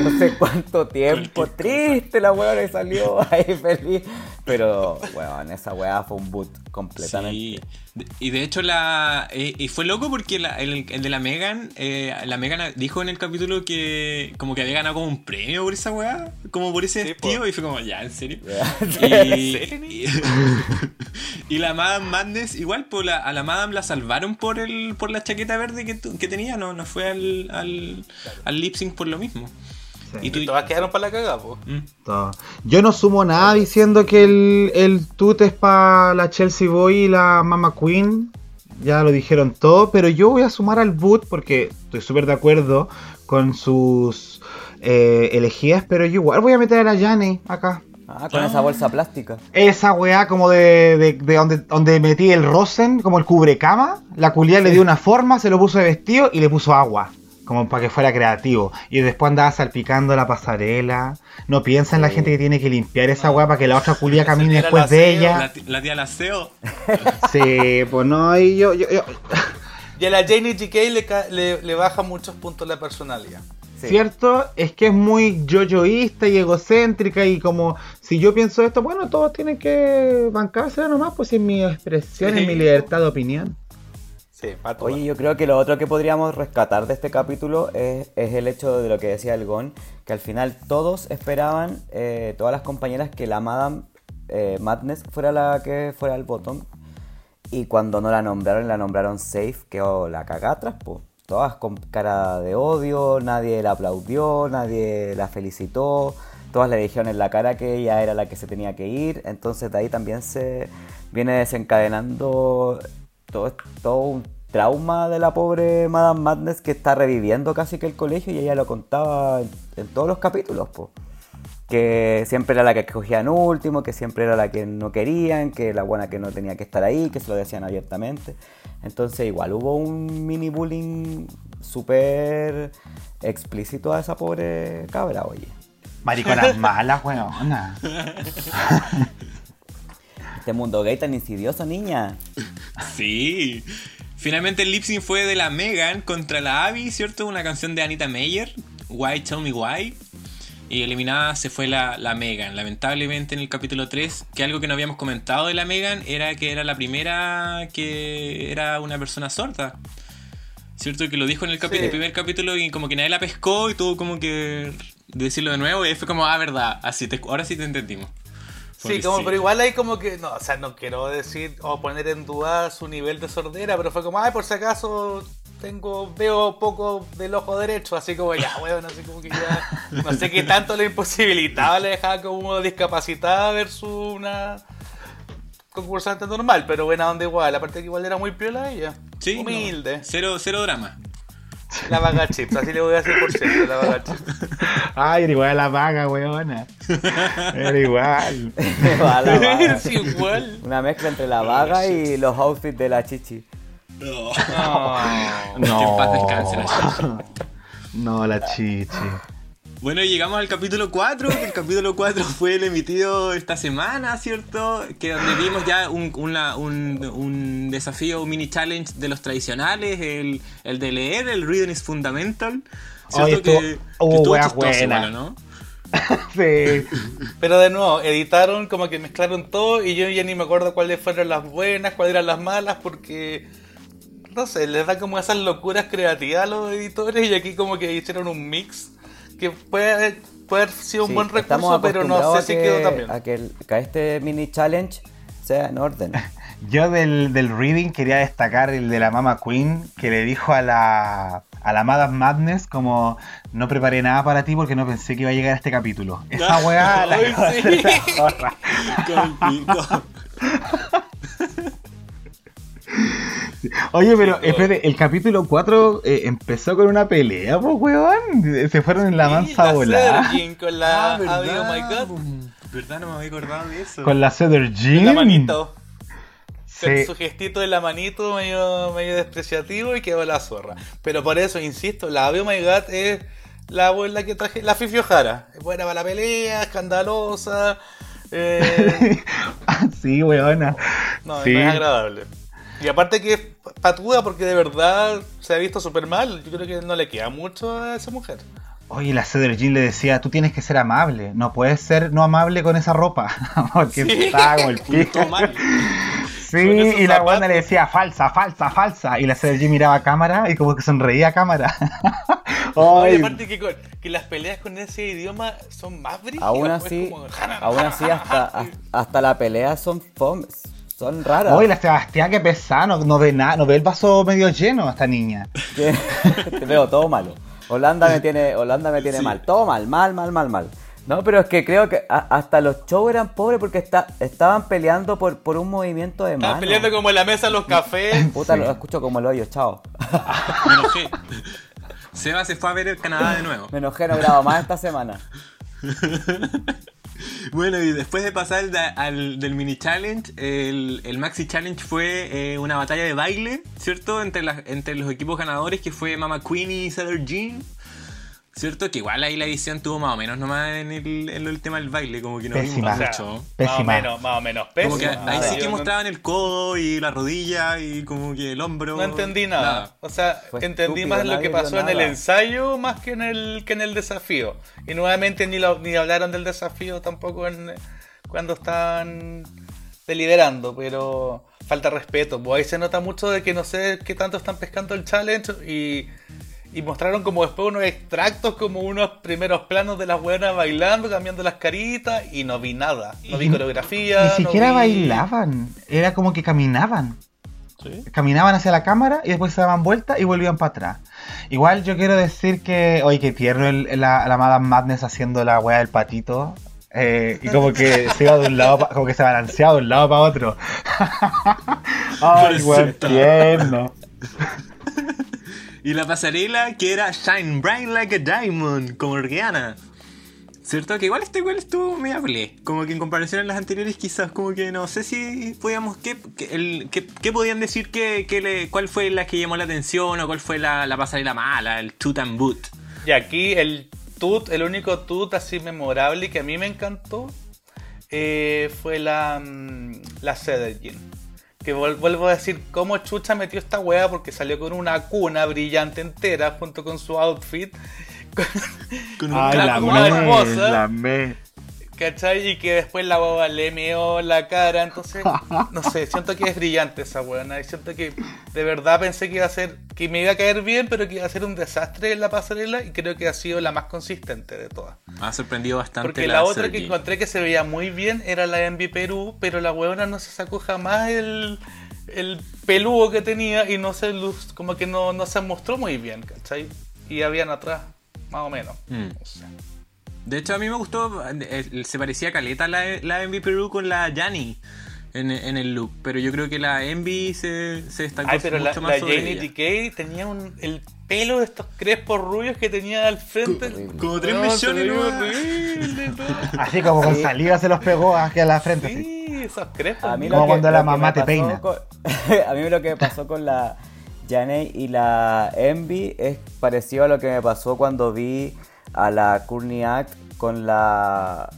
no sé cuánto tiempo. Triste la weá que salió ahí feliz. Pero, weón, esa weá fue un boot completamente. Sí. Y de hecho la eh, y fue loco porque la- el, el de la Megan, eh, la Megan dijo en el capítulo que como que había ganado como un premio por esa weá, como por ese Sí, po. y fue como ya, en serio. ¿En Y, serio, y, y la Madame Madness, igual, pues la- a la Madame la salvaron por el por la chaqueta verde que, tu- que tenía, no, no fue al, al, al lip sync por lo mismo. Y tú, Y todas quedaron para la cagada, po. Mm. Yo no sumo nada diciendo que el, el tut es para la Chelsea Boy y la Mama Queen. Ya lo dijeron todo, pero yo voy a sumar al boot porque estoy súper de acuerdo con sus eh, elegidas, pero yo igual voy a meter a la Jane acá. Ah, con esa bolsa plástica. Esa weá como de, de, de donde, donde metí el rosen, como el cubrecama, la culia le dio una forma, se lo puso de vestido y le puso agua, como para que fuera creativo. Y después andaba salpicando la pasarela. No piensa en la gente que tiene que limpiar esa weá para que la otra culia camine después la de ella. La, la tía Laceo. Sí, pues no, y yo, yo, yo- Y a la Janie GK le, ca- le, le baja muchos puntos la personalidad. Sí. Cierto, es que es muy yoyoísta y egocéntrica y como si yo pienso esto, bueno, todos tienen que bancársela nomás, pues es mi expresión, es mi Sí. libertad de opinión. Sí. Oye, yo creo que lo otro que podríamos rescatar de este capítulo es, es el hecho de lo que decía el Gon, que al final todos esperaban, eh, todas las compañeras, que la Madame eh, Madness fuera la que fuera el bottom. Y cuando no la nombraron, la nombraron safe, quedó la cagatras, pues. Todas con cara de odio, nadie la aplaudió, nadie la felicitó, todas le dijeron en la cara que ella era la que se tenía que ir, entonces de ahí también se viene desencadenando todo, todo un trauma de la pobre Madame Madness que está reviviendo casi que el colegio y ella lo contaba en, en todos los capítulos, po. Que siempre era la que escogían último, que siempre era la que no querían, que la buena que no tenía que estar ahí, que se lo decían abiertamente. Entonces igual hubo un mini bullying súper explícito a esa pobre cabra, oye. Mariconas malas, weona. Este mundo gay tan insidioso, niña. Sí. Finalmente el lip sync fue de la Megan contra la Abby, ¿cierto? Una canción de Anita Meyer, Why Tell Me Why. Y eliminada se fue la, la Megan. Lamentablemente en el capítulo 3, que algo que no habíamos comentado de la Megan era que era la primera que era una persona sorda. ¿Cierto? Que lo dijo en el, Sí. el primer capítulo y como que nadie la pescó y tuvo como que decirlo de nuevo y fue como, ah, verdad, así te, ahora sí te entendimos. Sí, como, pero igual hay como que, no, o sea, no quiero decir o poner en duda su nivel de sordera, pero fue como, ay, por si acaso tengo, veo poco del ojo derecho, así como ya, weón, así como que ya, no sé qué tanto le imposibilitaba, le dejaba como discapacitada versus una concursante normal, pero buena onda igual, aparte que igual era muy piola ella, Sí, no, humilde, cero, cero drama. la vaga chips, así le voy a decir por siempre, la vaga chips. Ay, era igual a la vaga, weona. Era igual. Es igual. Una mezcla entre la vaga y los outfits de la chichi. No. No. Que en paz descanse la chichi. No, la chichi. Bueno, y llegamos al capítulo 4. que El capítulo 4 fue el emitido esta semana, ¿cierto? Que donde vimos ya un, una- un, un desafío, un mini challenge de los tradicionales, el, el de leer, el reading is fundamental. ¿Cierto? Oye, que, que estuvo chistoso, buena. bueno, ¿no? Sí. Pero de nuevo, editaron, como que mezclaron todo y yo ya ni me acuerdo cuáles fueron las buenas, cuáles eran las malas, porque, no sé, les da como esas locuras creativas a los editores y aquí como que hicieron un mix que puede, puede haber sido un Sí, buen estamos recurso, pero no sé si quedó tan bien. A que, el- que este mini challenge sea en orden. Yo del, del reading quería destacar el de la Mama Queen que le dijo a la, a la Madame Madness como no preparé nada para ti porque no pensé que iba a llegar a este capítulo. Esa weá la Ay, sí. zorra. Con. Oye, pero espérate, el capítulo 4 eh, empezó con una pelea, pues weón. Se fueron en la Sí, mansa la volada. Con la Ah, Abby, oh my god. ¿Verdad? No me había acordado de eso. Con la Cedar Jean. La manito. Con su gestito de la manito medio, medio despreciativo y quedó la zorra. Pero por eso, insisto, la oh my god es la abuela que traje, la Fifi Ojara. Es buena para la pelea, escandalosa. Eh, sí, weona. no, Sí. no es agradable. Y aparte que es patuda porque de verdad se ha visto súper mal. Yo creo que no le queda mucho a esa mujer. Oye, la Cedar Jean le decía, tú tienes que ser amable, no puedes ser no amable con esa ropa, porque Sí. estaba como el pico. Sí, y la buena le decía falsa, falsa, falsa, y la Cedar Jean miraba a cámara y como que sonreía a cámara. Oye, Ay, aparte que, con- que las peleas con ese idioma son más brígidas. Aún pues, así, como- aún así hasta, hasta la pelea son fomes, son raras. Oye, la Sebastián, qué pesado, no ve nada, no ve el vaso medio lleno esta niña. Te veo todo malo. Holanda me tiene, Holanda me tiene Sí. mal, todo mal, mal, mal, mal, mal. No, pero es que creo que a- hasta los shows eran pobres porque está, estaban peleando por, por un movimiento de Estaban mano. peleando como en la mesa los cafés. Puta, Sí. lo escucho como el hoyo, chao. Me enojé. Seba se fue a ver el Canadá de nuevo. Me enojé, no grabo más esta semana. Bueno, y después de pasar al, del mini challenge, el, el maxi challenge fue eh, una batalla de baile, ¿cierto? Entre, las, entre los equipos ganadores, que fue Mama Queen y Cedar Jean. ¿Cierto? Que igual ahí la edición tuvo más o menos nomás en el, en el tema del baile, como que no Pésima. vimos O sea, mucho. Pésima. Más o menos, más o menos. Como que pésima. ahí sí que mostraban el codo y la rodilla y como que el hombro. No entendí nada. O sea, Fue entendí estúpido, más lo que pasó en el ensayo más que en el que en el desafío. Y nuevamente ni, lo- ni hablaron del desafío tampoco en, cuando estaban deliberando, pero falta respeto. Pues ahí se nota mucho de que no sé qué tanto están pescando el challenge y, y mostraron como después unos extractos, como unos primeros planos de las buenas bailando, cambiando las caritas y no vi nada. No vi Y- coreografía. Ni no siquiera vi- bailaban, era como que caminaban. Sí. Caminaban hacia la cámara y después se daban vuelta y volvían para atrás. Igual yo quiero decir que, oye, que tierno el, la, la Madame Madness haciendo la weá del patito. eh, y como que se iba de un lado, pa- como que se balanceaba de un lado para otro. Ay, Pobrecita. tierno. Y la pasarela que era Shine Bright Like a Diamond, como Rihanna. ¿Cierto? Que igual este igual estuvo medio ble. Como que en comparación a las anteriores, quizás como que no sé si podíamos. ¿Qué, qué- el- qué- qué podían decir que, que le- cuál fue la que llamó la atención o cuál fue la, la pasarela mala, el toot and boot? Y aquí el tut, el único tut así memorable que a mí me encantó eh, fue la, mm, la Cedar Jean. Que vuelvo a decir cómo Chucha metió esta wea porque salió con una cuna brillante entera junto con su outfit. Con un Ay, la- me, hermosa. la me. ¿Cachai? Y que después la boba le meó la cara. Entonces, no sé, siento que es brillante esa weona. Y siento que de verdad pensé que iba a ser, que me iba a caer bien, pero que iba a ser un desastre en la pasarela. Y creo que ha sido la más consistente de todas. Me ha sorprendido bastante Porque la, otra que encontré que se veía muy bien era la Envy Perú, pero la weona no se sacó jamás el, el peludo que tenía y no se luz, como que no, no se mostró muy bien, ¿cachai? Y habían atrás, más o menos. Mm. O sea, De hecho, a mí me gustó, eh, se parecía caleta la, la Envy Perú con la Yanni en, en el look, pero yo creo que la Envy se, se destacó Ay, pero la, mucho más la sobre Janie ella. DK tenía un, el pelo de estos crespos rubios que tenía al frente. Como tres no. Así como con saliva se los pegó aquí a la frente. así. Sí, esos crespos. A mí Como lo que- cuando la mamá te pasó peina. con- a mí lo que me pasó con la Janey y la Envy es parecido a lo que me pasó cuando vi a la Courtney Act con la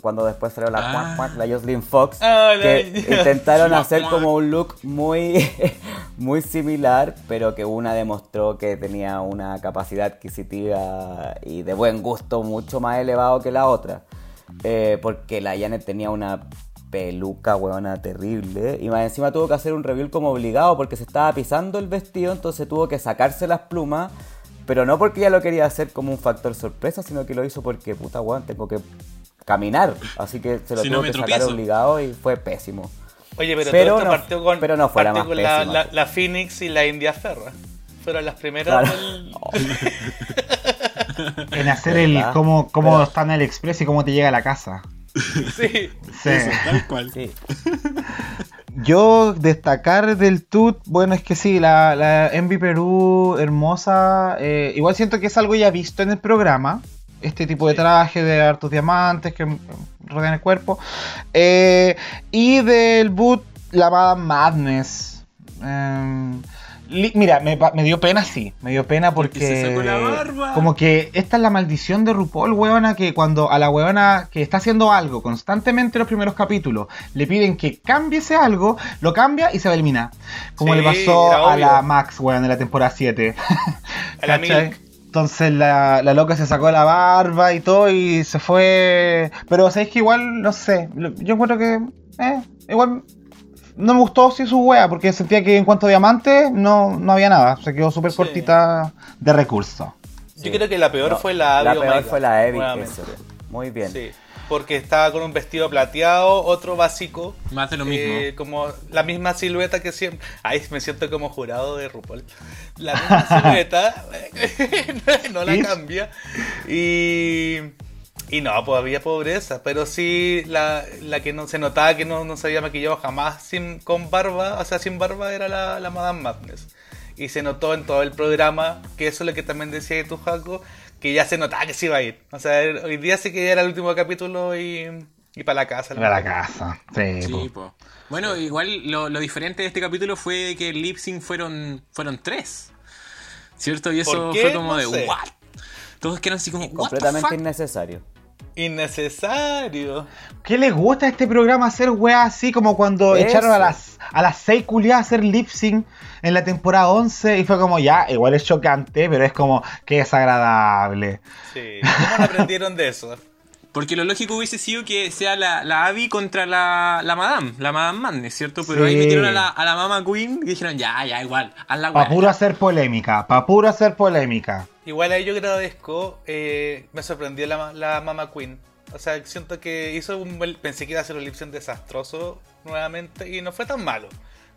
cuando después salió la Ah. cuac, cuac, la Jocelyn Fox Ah, la- que intentaron Cuac, hacer como un look muy muy similar pero que una demostró que tenía una capacidad adquisitiva y de buen gusto mucho más elevado que la otra. Eh, porque la Janet tenía una peluca huevona terrible y más encima tuvo que hacer un reveal como obligado porque se estaba pisando el vestido entonces tuvo que sacarse las plumas pero no porque ella lo quería hacer como un factor sorpresa sino que lo hizo porque puta weón tengo que caminar así que se lo Si tuvo no que sacar tropiezo. obligado y fue pésimo Oye, pero, Pero todo esto no- partió con, pero no fue la partió más con la, pésima, la- la Phoenix y la India Ferra. Fueron las primeras Claro. del... En hacer el cómo, cómo Pero- está en el express y cómo te llega a la casa. Sí. Sí. Eso, tal cual. sí Yo destacar del TUT, bueno, es que sí, la, la Envy Perú hermosa. eh, igual siento que es algo ya visto en el programa. Este tipo de traje de hartos diamantes que rodean el cuerpo. Eh, y del boot, la Madness. Em, mira, me, dio pena, sí. Me dio pena porque. Porque se sacó la barba. Como que esta es la maldición de RuPaul, weona, que cuando a la weona que está haciendo algo constantemente en los primeros capítulos le piden que cambie ese algo, lo cambia y se va a eliminar. Como Sí, le pasó a la. Max, weón, de la temporada 7. A la. Milk. Entonces la, la loca se sacó la barba y todo y se fue. Pero sabéis que igual, no sé, yo encuentro que. Eh, igual no me gustó sí su wea, porque sentía que en cuanto a diamantes no, no había nada. Se quedó súper Sí. cortita de recursos. Yo creo que la peor No, fue la Abby. La peor fue la Abby. Muy bien. Sí, porque estaba con un vestido plateado, otro básico. Más de lo mismo. eh, como la misma silueta que siempre. Ay, me siento como jurado de RuPaul. La misma silueta, no la cambia. Y. Y no, pues había pobreza, pero sí la, la que no se notaba que no, no se había maquillado jamás sin, con barba, o sea, sin barba era la, la Madame Madness. Y se notó en todo el programa, que eso es lo que también decía tu Jaco, que ya se notaba que se iba a ir. O sea, hoy día sí que ya era el último capítulo y, y para la casa. Para la casa. Sí, Sí, po. po. Bueno, igual lo, lo diferente de este capítulo fue que el lip sync fueron, fueron tres. ¿Cierto? Y eso fue como No de sé. what? Todos quedaron así como, what the Completamente fuck? innecesario. Innecesario. ¿Qué les gusta a este programa hacer weas así como cuando Eso. echaron a las a las seis culiadas a hacer lip sync en la temporada 11 y fue como ya, igual es chocante, pero es como que desagradable. Sí. ¿Cómo no aprendieron de eso? Porque lo lógico hubiese sido que sea la, la Abby contra la, la Madame, la Madame Madness, ¿cierto? Pero ahí metieron a la, a la Mama Queen y dijeron, ya, ya, igual, haz la Pa' weá. puro hacer polémica, pa' puro hacer polémica. Igual ahí yo agradezco, eh, me sorprendió la, la Mama Queen. O sea, siento que hizo un buen- pensé que iba a ser un lip desastroso nuevamente y no fue tan malo.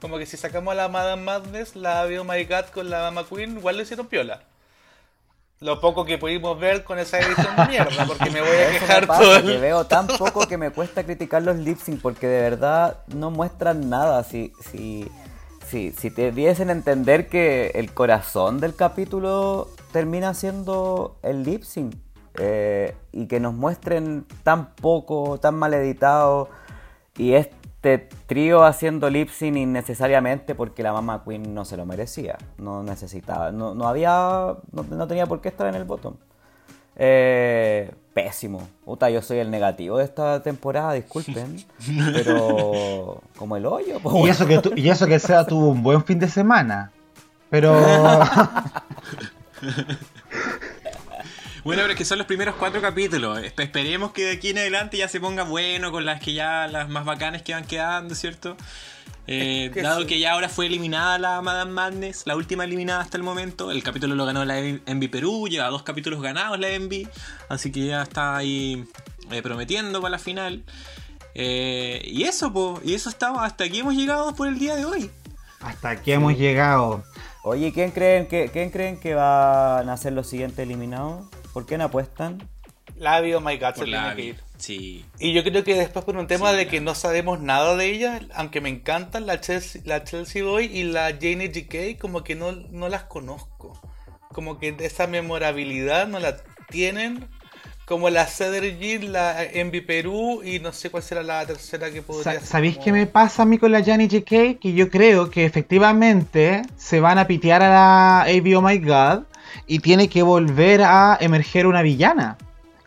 Como que si sacamos a la Madame Madness, la Oh My God con la Mama Queen, igual lo hicieron piola. Lo poco que pudimos ver con esa edición de mierda, porque me voy a Eso quejar pasa, todo que veo tan poco que me cuesta criticar los lip porque de verdad no muestran nada. Si, si, si, si te diesen a entender que el corazón del capítulo termina siendo el lip sync eh, y que nos muestren tan poco, tan mal editado y este trío haciendo lip sync innecesariamente porque la mamá Queen no se lo merecía, no necesitaba, no, no había, no, no tenía por qué estar en el botón. Eh, pésimo. Puta, yo soy el negativo de esta temporada, disculpen. pero como el hoyo. pues, Y bueno. eso que tu- y eso que sea tuvo un buen fin de semana. Pero Bueno, pero es que son los primeros cuatro capítulos. Espe- Esperemos que de aquí en adelante ya se ponga bueno con las que ya, las más bacanas que van quedando, ¿cierto? Eh, dado sí. que ya ahora fue eliminada la Madame Madness, la última eliminada hasta el momento. El capítulo lo ganó la Envy Perú, lleva dos capítulos ganados la Envy, así que ya está ahí eh, prometiendo para la final. Eh, y eso, po, y eso estamos, hasta aquí hemos llegado por el día de hoy. hasta aquí hemos llegado. Oye, ¿quién creen, que, ¿quién creen que van a ser los siguientes eliminados? ¿Por qué no apuestan? La Abby Oh My God se Por la tiene que Abby. ir. Sí. Y yo creo que después por un tema Sí, de que no sabemos nada de ella, aunque me encantan la Chelsea, la Chelsea Boy y la Janie GK, como que no, no las conozco. Como que esa memorabilidad no la tienen. Como la Cedar Jean, la Envy Perú y no sé cuál será la tercera que podría Sa- ser ¿Sabéis como- qué me pasa a mí con la Jani JK? Que yo creo que efectivamente se van a pitear a la AB Oh My God y tiene que volver a emerger una villana.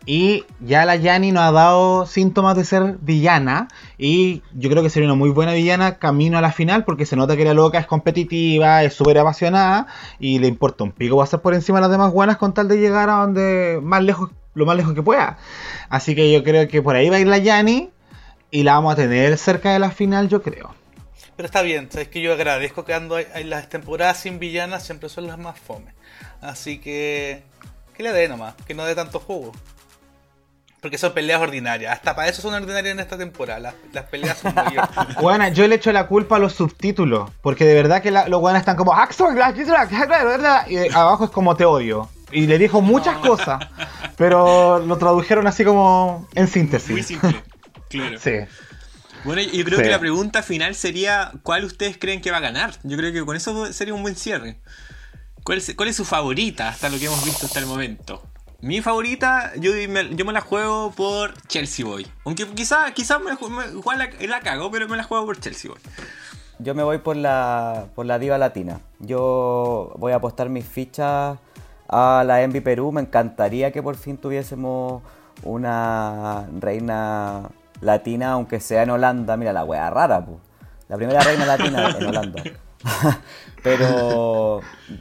Y ya la Jani no ha dado síntomas de ser villana. Y yo creo que sería una muy buena villana camino a la final. Porque se nota que la loca es competitiva, es súper apasionada. Y le importa un pico pasar por encima de las demás buenas con tal de llegar a donde más lejos, lo más lejos que pueda. Así que yo creo que por ahí va a ir la Jani. Y la vamos a tener cerca de la final, yo creo. Pero está bien, sabes que yo agradezco que ando en las temporadas sin villanas siempre son las más fome. Así que que le dé nomás, que no dé tanto jugo. Porque son peleas ordinarias. Hasta para eso son ordinarias en esta temporada. Las, las peleas son muy ordinarias. Bueno, yo le echo la culpa a los subtítulos. Porque de verdad que la- los buenos están como. Y abajo es como te odio. Y le dijo muchas cosas. Pero lo tradujeron así como en Muy síntesis. simple. Claro. Sí. Bueno, yo creo Sí. que la pregunta final sería: ¿cuál ustedes creen que va a ganar? Yo creo que con eso sería un buen cierre. ¿Cuál es, cuál es su favorita hasta lo que hemos visto hasta el momento? Mi favorita, yo me, yo me la juego por Chelsea Boy. Aunque quizá, quizá me, me- igual la, la cago, pero me la juego por Chelsea Boy. Yo me voy por la, por la diva latina. Yo voy a apostar mis fichas a la Envy Perú. Me encantaría que por fin tuviésemos una reina latina, aunque sea en Holanda. Mira, la wea rara, pu. La primera reina latina en Holanda. Pero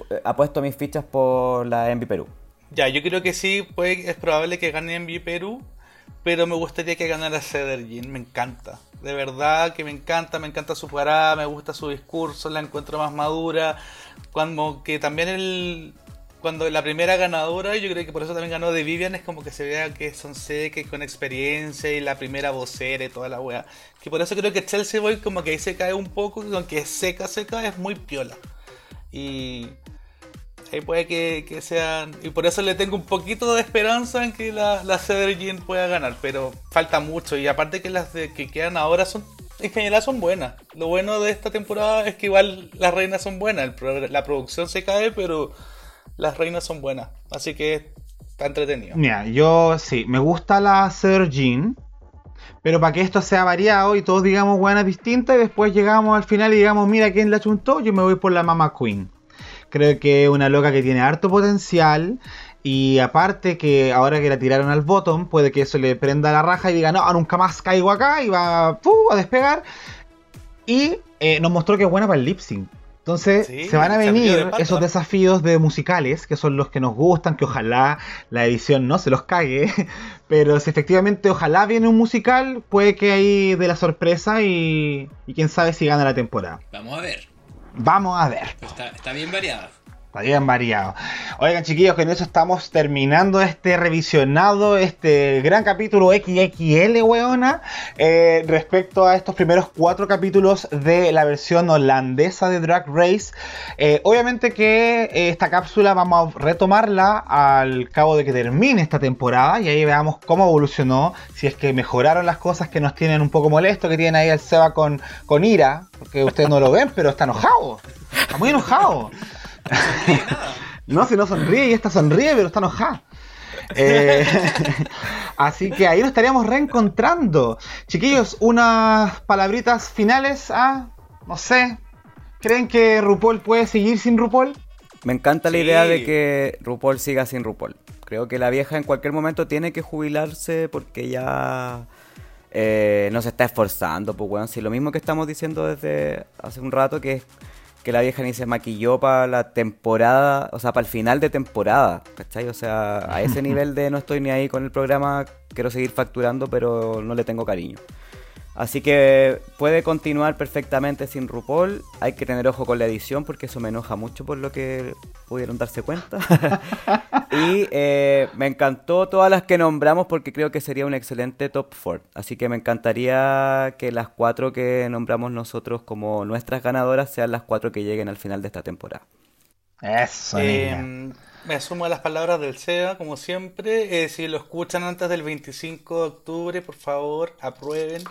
eh, apuesto mis fichas por la Envy Perú. Ya, yo creo que sí, puede, es probable que gane en Perú. Pero me gustaría que ganara Cedar Jean, me encanta. De verdad que me encanta, me encanta su parada, me gusta su discurso, la encuentro más madura. Cuando que también el, cuando la primera ganadora, yo creo que por eso también ganó de Vivian, es como que se vea que son secas con experiencia y la primera vocera y toda la wea. Que por eso creo que Chelsea Boy como que ahí se cae un poco, aunque seca, seca, es muy piola. Y ahí puede que, que sean... Y por eso le tengo un poquito de esperanza en que la, la Cedar Jean pueda ganar, pero falta mucho. Y aparte que las que quedan ahora son en general son buenas. Lo bueno de esta temporada es que igual las reinas son buenas. la producción se cae, pero las reinas son buenas. Así que está entretenido. Mira, yo sí, me gusta la Jean. Pero para que esto sea variado y todos digamos buenas distintas y después llegamos al final y digamos, mira quién la chuntó, yo me voy por la Mama Queen. Creo que es una loca que tiene harto potencial. Y aparte que ahora que la tiraron al bottom, puede que eso le prenda la raja y diga, no, nunca más caigo acá y va a despegar. Y eh, nos mostró que es buena para el lip sync. Entonces se van a venir esos desafíos de musicales, que son los que nos gustan, que ojalá la edición no se los cague, pero si efectivamente ojalá viene un musical, puede que ahí de la sorpresa y, y quién sabe si gana la temporada. Vamos a ver. Vamos a ver. Está, bien variada. Bien variado. Oigan, chiquillos, con eso estamos terminando este revisionado, este gran capítulo XXL, weona, eh, respecto a estos primeros cuatro capítulos de la versión holandesa de Drag Race. Eh, obviamente que eh, esta cápsula vamos a retomarla al cabo de que termine esta temporada y ahí veamos cómo evolucionó, si es que mejoraron las cosas que nos tienen un poco molesto, que tienen ahí el Seba con, con ira, porque ustedes no lo ven, pero está enojado. Está muy enojado. No, si no sonríe y esta sonríe, pero está enojada. Eh, así que ahí nos estaríamos reencontrando. Chiquillos, unas palabritas finales a, no sé, ¿creen que RuPaul puede seguir sin RuPaul? Me encanta la idea de que RuPaul siga sin RuPaul. Creo que la vieja en cualquier momento tiene que jubilarse porque ya eh, no se está esforzando. Pues bueno, si lo mismo que estamos diciendo desde hace un rato, que es que la vieja ni se maquilló para la temporada, o sea, para el final de temporada, ¿cachai? O sea, a ese nivel de no estoy ni ahí con el programa, quiero seguir facturando, pero no le tengo cariño. Así que puede continuar perfectamente sin RuPaul. Hay que tener ojo con la edición porque eso me enoja mucho por lo que pudieron darse cuenta. y eh, me encantó todas las que nombramos porque creo que sería un excelente top 4. Así que me encantaría que las cuatro que nombramos nosotros como nuestras ganadoras sean las cuatro que lleguen al final de esta temporada. Eso. Eh, me sumo a las palabras del SEA, como siempre. Eh, si lo escuchan antes del 25 de octubre, por favor, aprueben.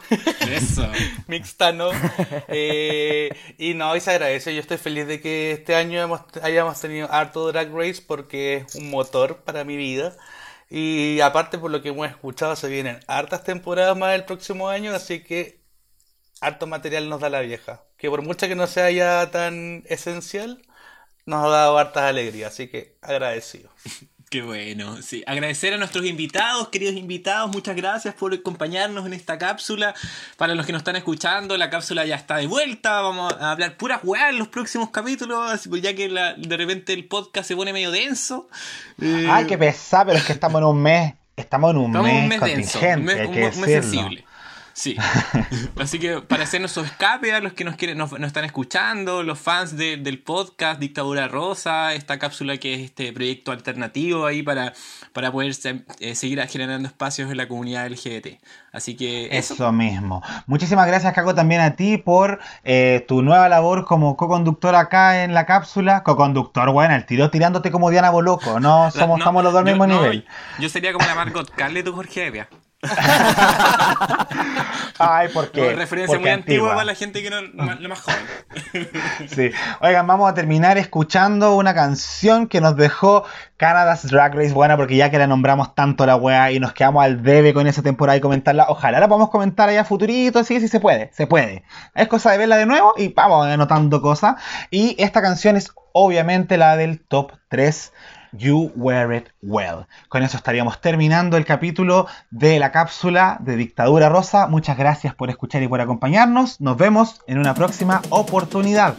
Eso. Mixtano. Eh, y no, y se agradece. Yo estoy feliz de que este año hayamos tenido harto Drag Race porque es un motor para mi vida. Y aparte, por lo que hemos escuchado, se vienen hartas temporadas más el próximo año, así que harto material nos da la vieja. Que por mucho que no sea ya tan esencial, nos ha dado hartas alegrías, así que agradecido. Qué bueno, sí. Agradecer a nuestros invitados, queridos invitados, muchas gracias por acompañarnos en esta cápsula. Para los que nos están escuchando, la cápsula ya está de vuelta. Vamos a hablar puras weas en los próximos capítulos, ya que de repente el podcast se pone medio denso. Ay, qué pesado, pero es que estamos en un mes. Estamos en un estamos mes, un mes denso, un mes, un mes sensible. Sí. Así que para hacer nuestro escape a los que nos quieren, nos, están escuchando, los fans del podcast Dictadura Rosa, esta cápsula que es este proyecto alternativo ahí para, para poder eh, seguir generando espacios en la comunidad LGBT. Así que eso. mismo. Muchísimas gracias, Caco, también a ti por eh, tu nueva labor como co-conductor acá en la cápsula. Co-conductor, bueno, el tiro tirándote como Diana Boloco. No somos, estamos los dos al mismo nivel. Yo sería como la Margot Carle, tu Jorge Evia. Ay, porque. referencia muy antigua. para la gente que no, lo más joven. sí. Oigan, vamos a terminar escuchando una canción que nos dejó Canada's Drag Race buena, porque ya que la nombramos tanto la weá y nos quedamos al debe con esa temporada y comentarla, ojalá la podamos comentar allá futurito, así que sí se puede, se puede. Es cosa de verla de nuevo y vamos anotando cosas. Y esta canción es obviamente la del top 3 You Wear It Well. Con eso estaríamos terminando el capítulo de la cápsula de Dictadura Rosa. Muchas gracias por escuchar y por acompañarnos. Nos vemos en una próxima oportunidad.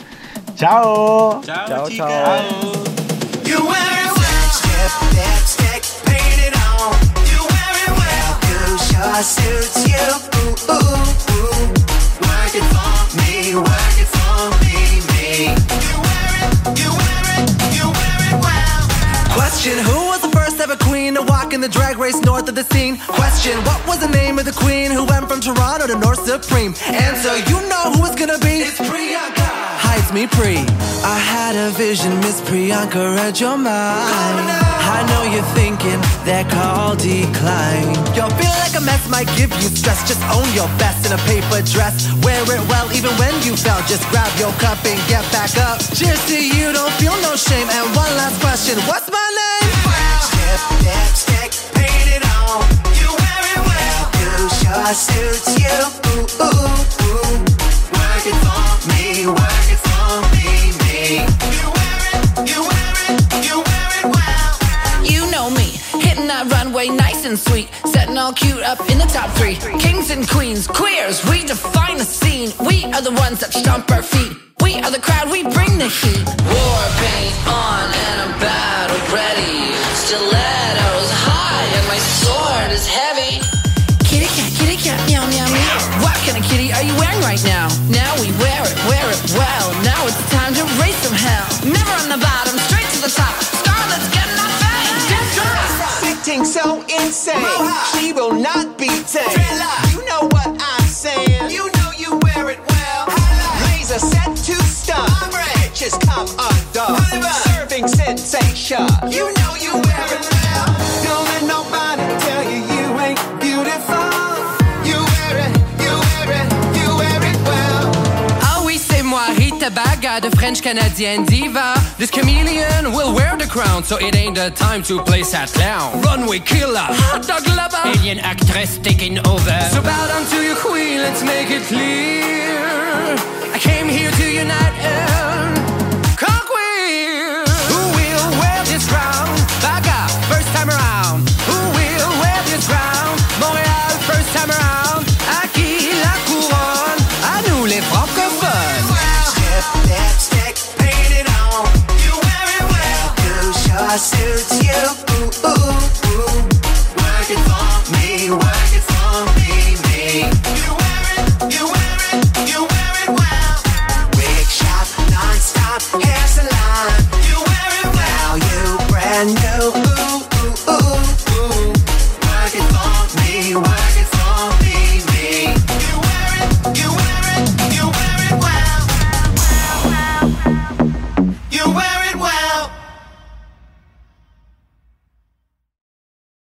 Chao. Chao, chao. Drag race north of the scene. Question, what was the name of the queen who went from Toronto to North Supreme? Answer, you know who it's gonna be. It's Priyanka. Hi, it's me, Pri. I had a vision, Miss Priyanka, read your mind. I know you're thinking that call decline. You're feeling like a mess might give you stress. Just own your best in a paper dress. Wear it well, even when you fell. Just grab your cup and get back up. Cheers to you, don't feel no shame. And one last question, what's my name? Step, paint You sure suits you. Ooh, ooh, ooh. Work it for me, work it for me, me. You wear it, you wear it, you wear it well. You know me, hitting that runway nice and sweet, setting all cute up in the top three. Kings and queens, queers, we define the scene. We are the ones that stomp our feet. We are the crowd, we bring the heat. War paint on and I'm battle ready. Stilettos high and my sword is heavy. Right now? Now we wear it, wear it well. Now it's time to raise some hell. Never on the bottom, straight to the top. Scarlet's getting our face. Get dressed. Sitting so insane. She will not be tamed. You know what I'm saying. You know you wear it well. Laser set to stun. Bitches come undone. Serving sensation. You know French Canadian diva. This chameleon will wear the crown, so it ain't the time to play sad clown. Runway killer, hot dog lover, alien actress taking over. So bow down to your queen, let's make it clear. I came here to unite.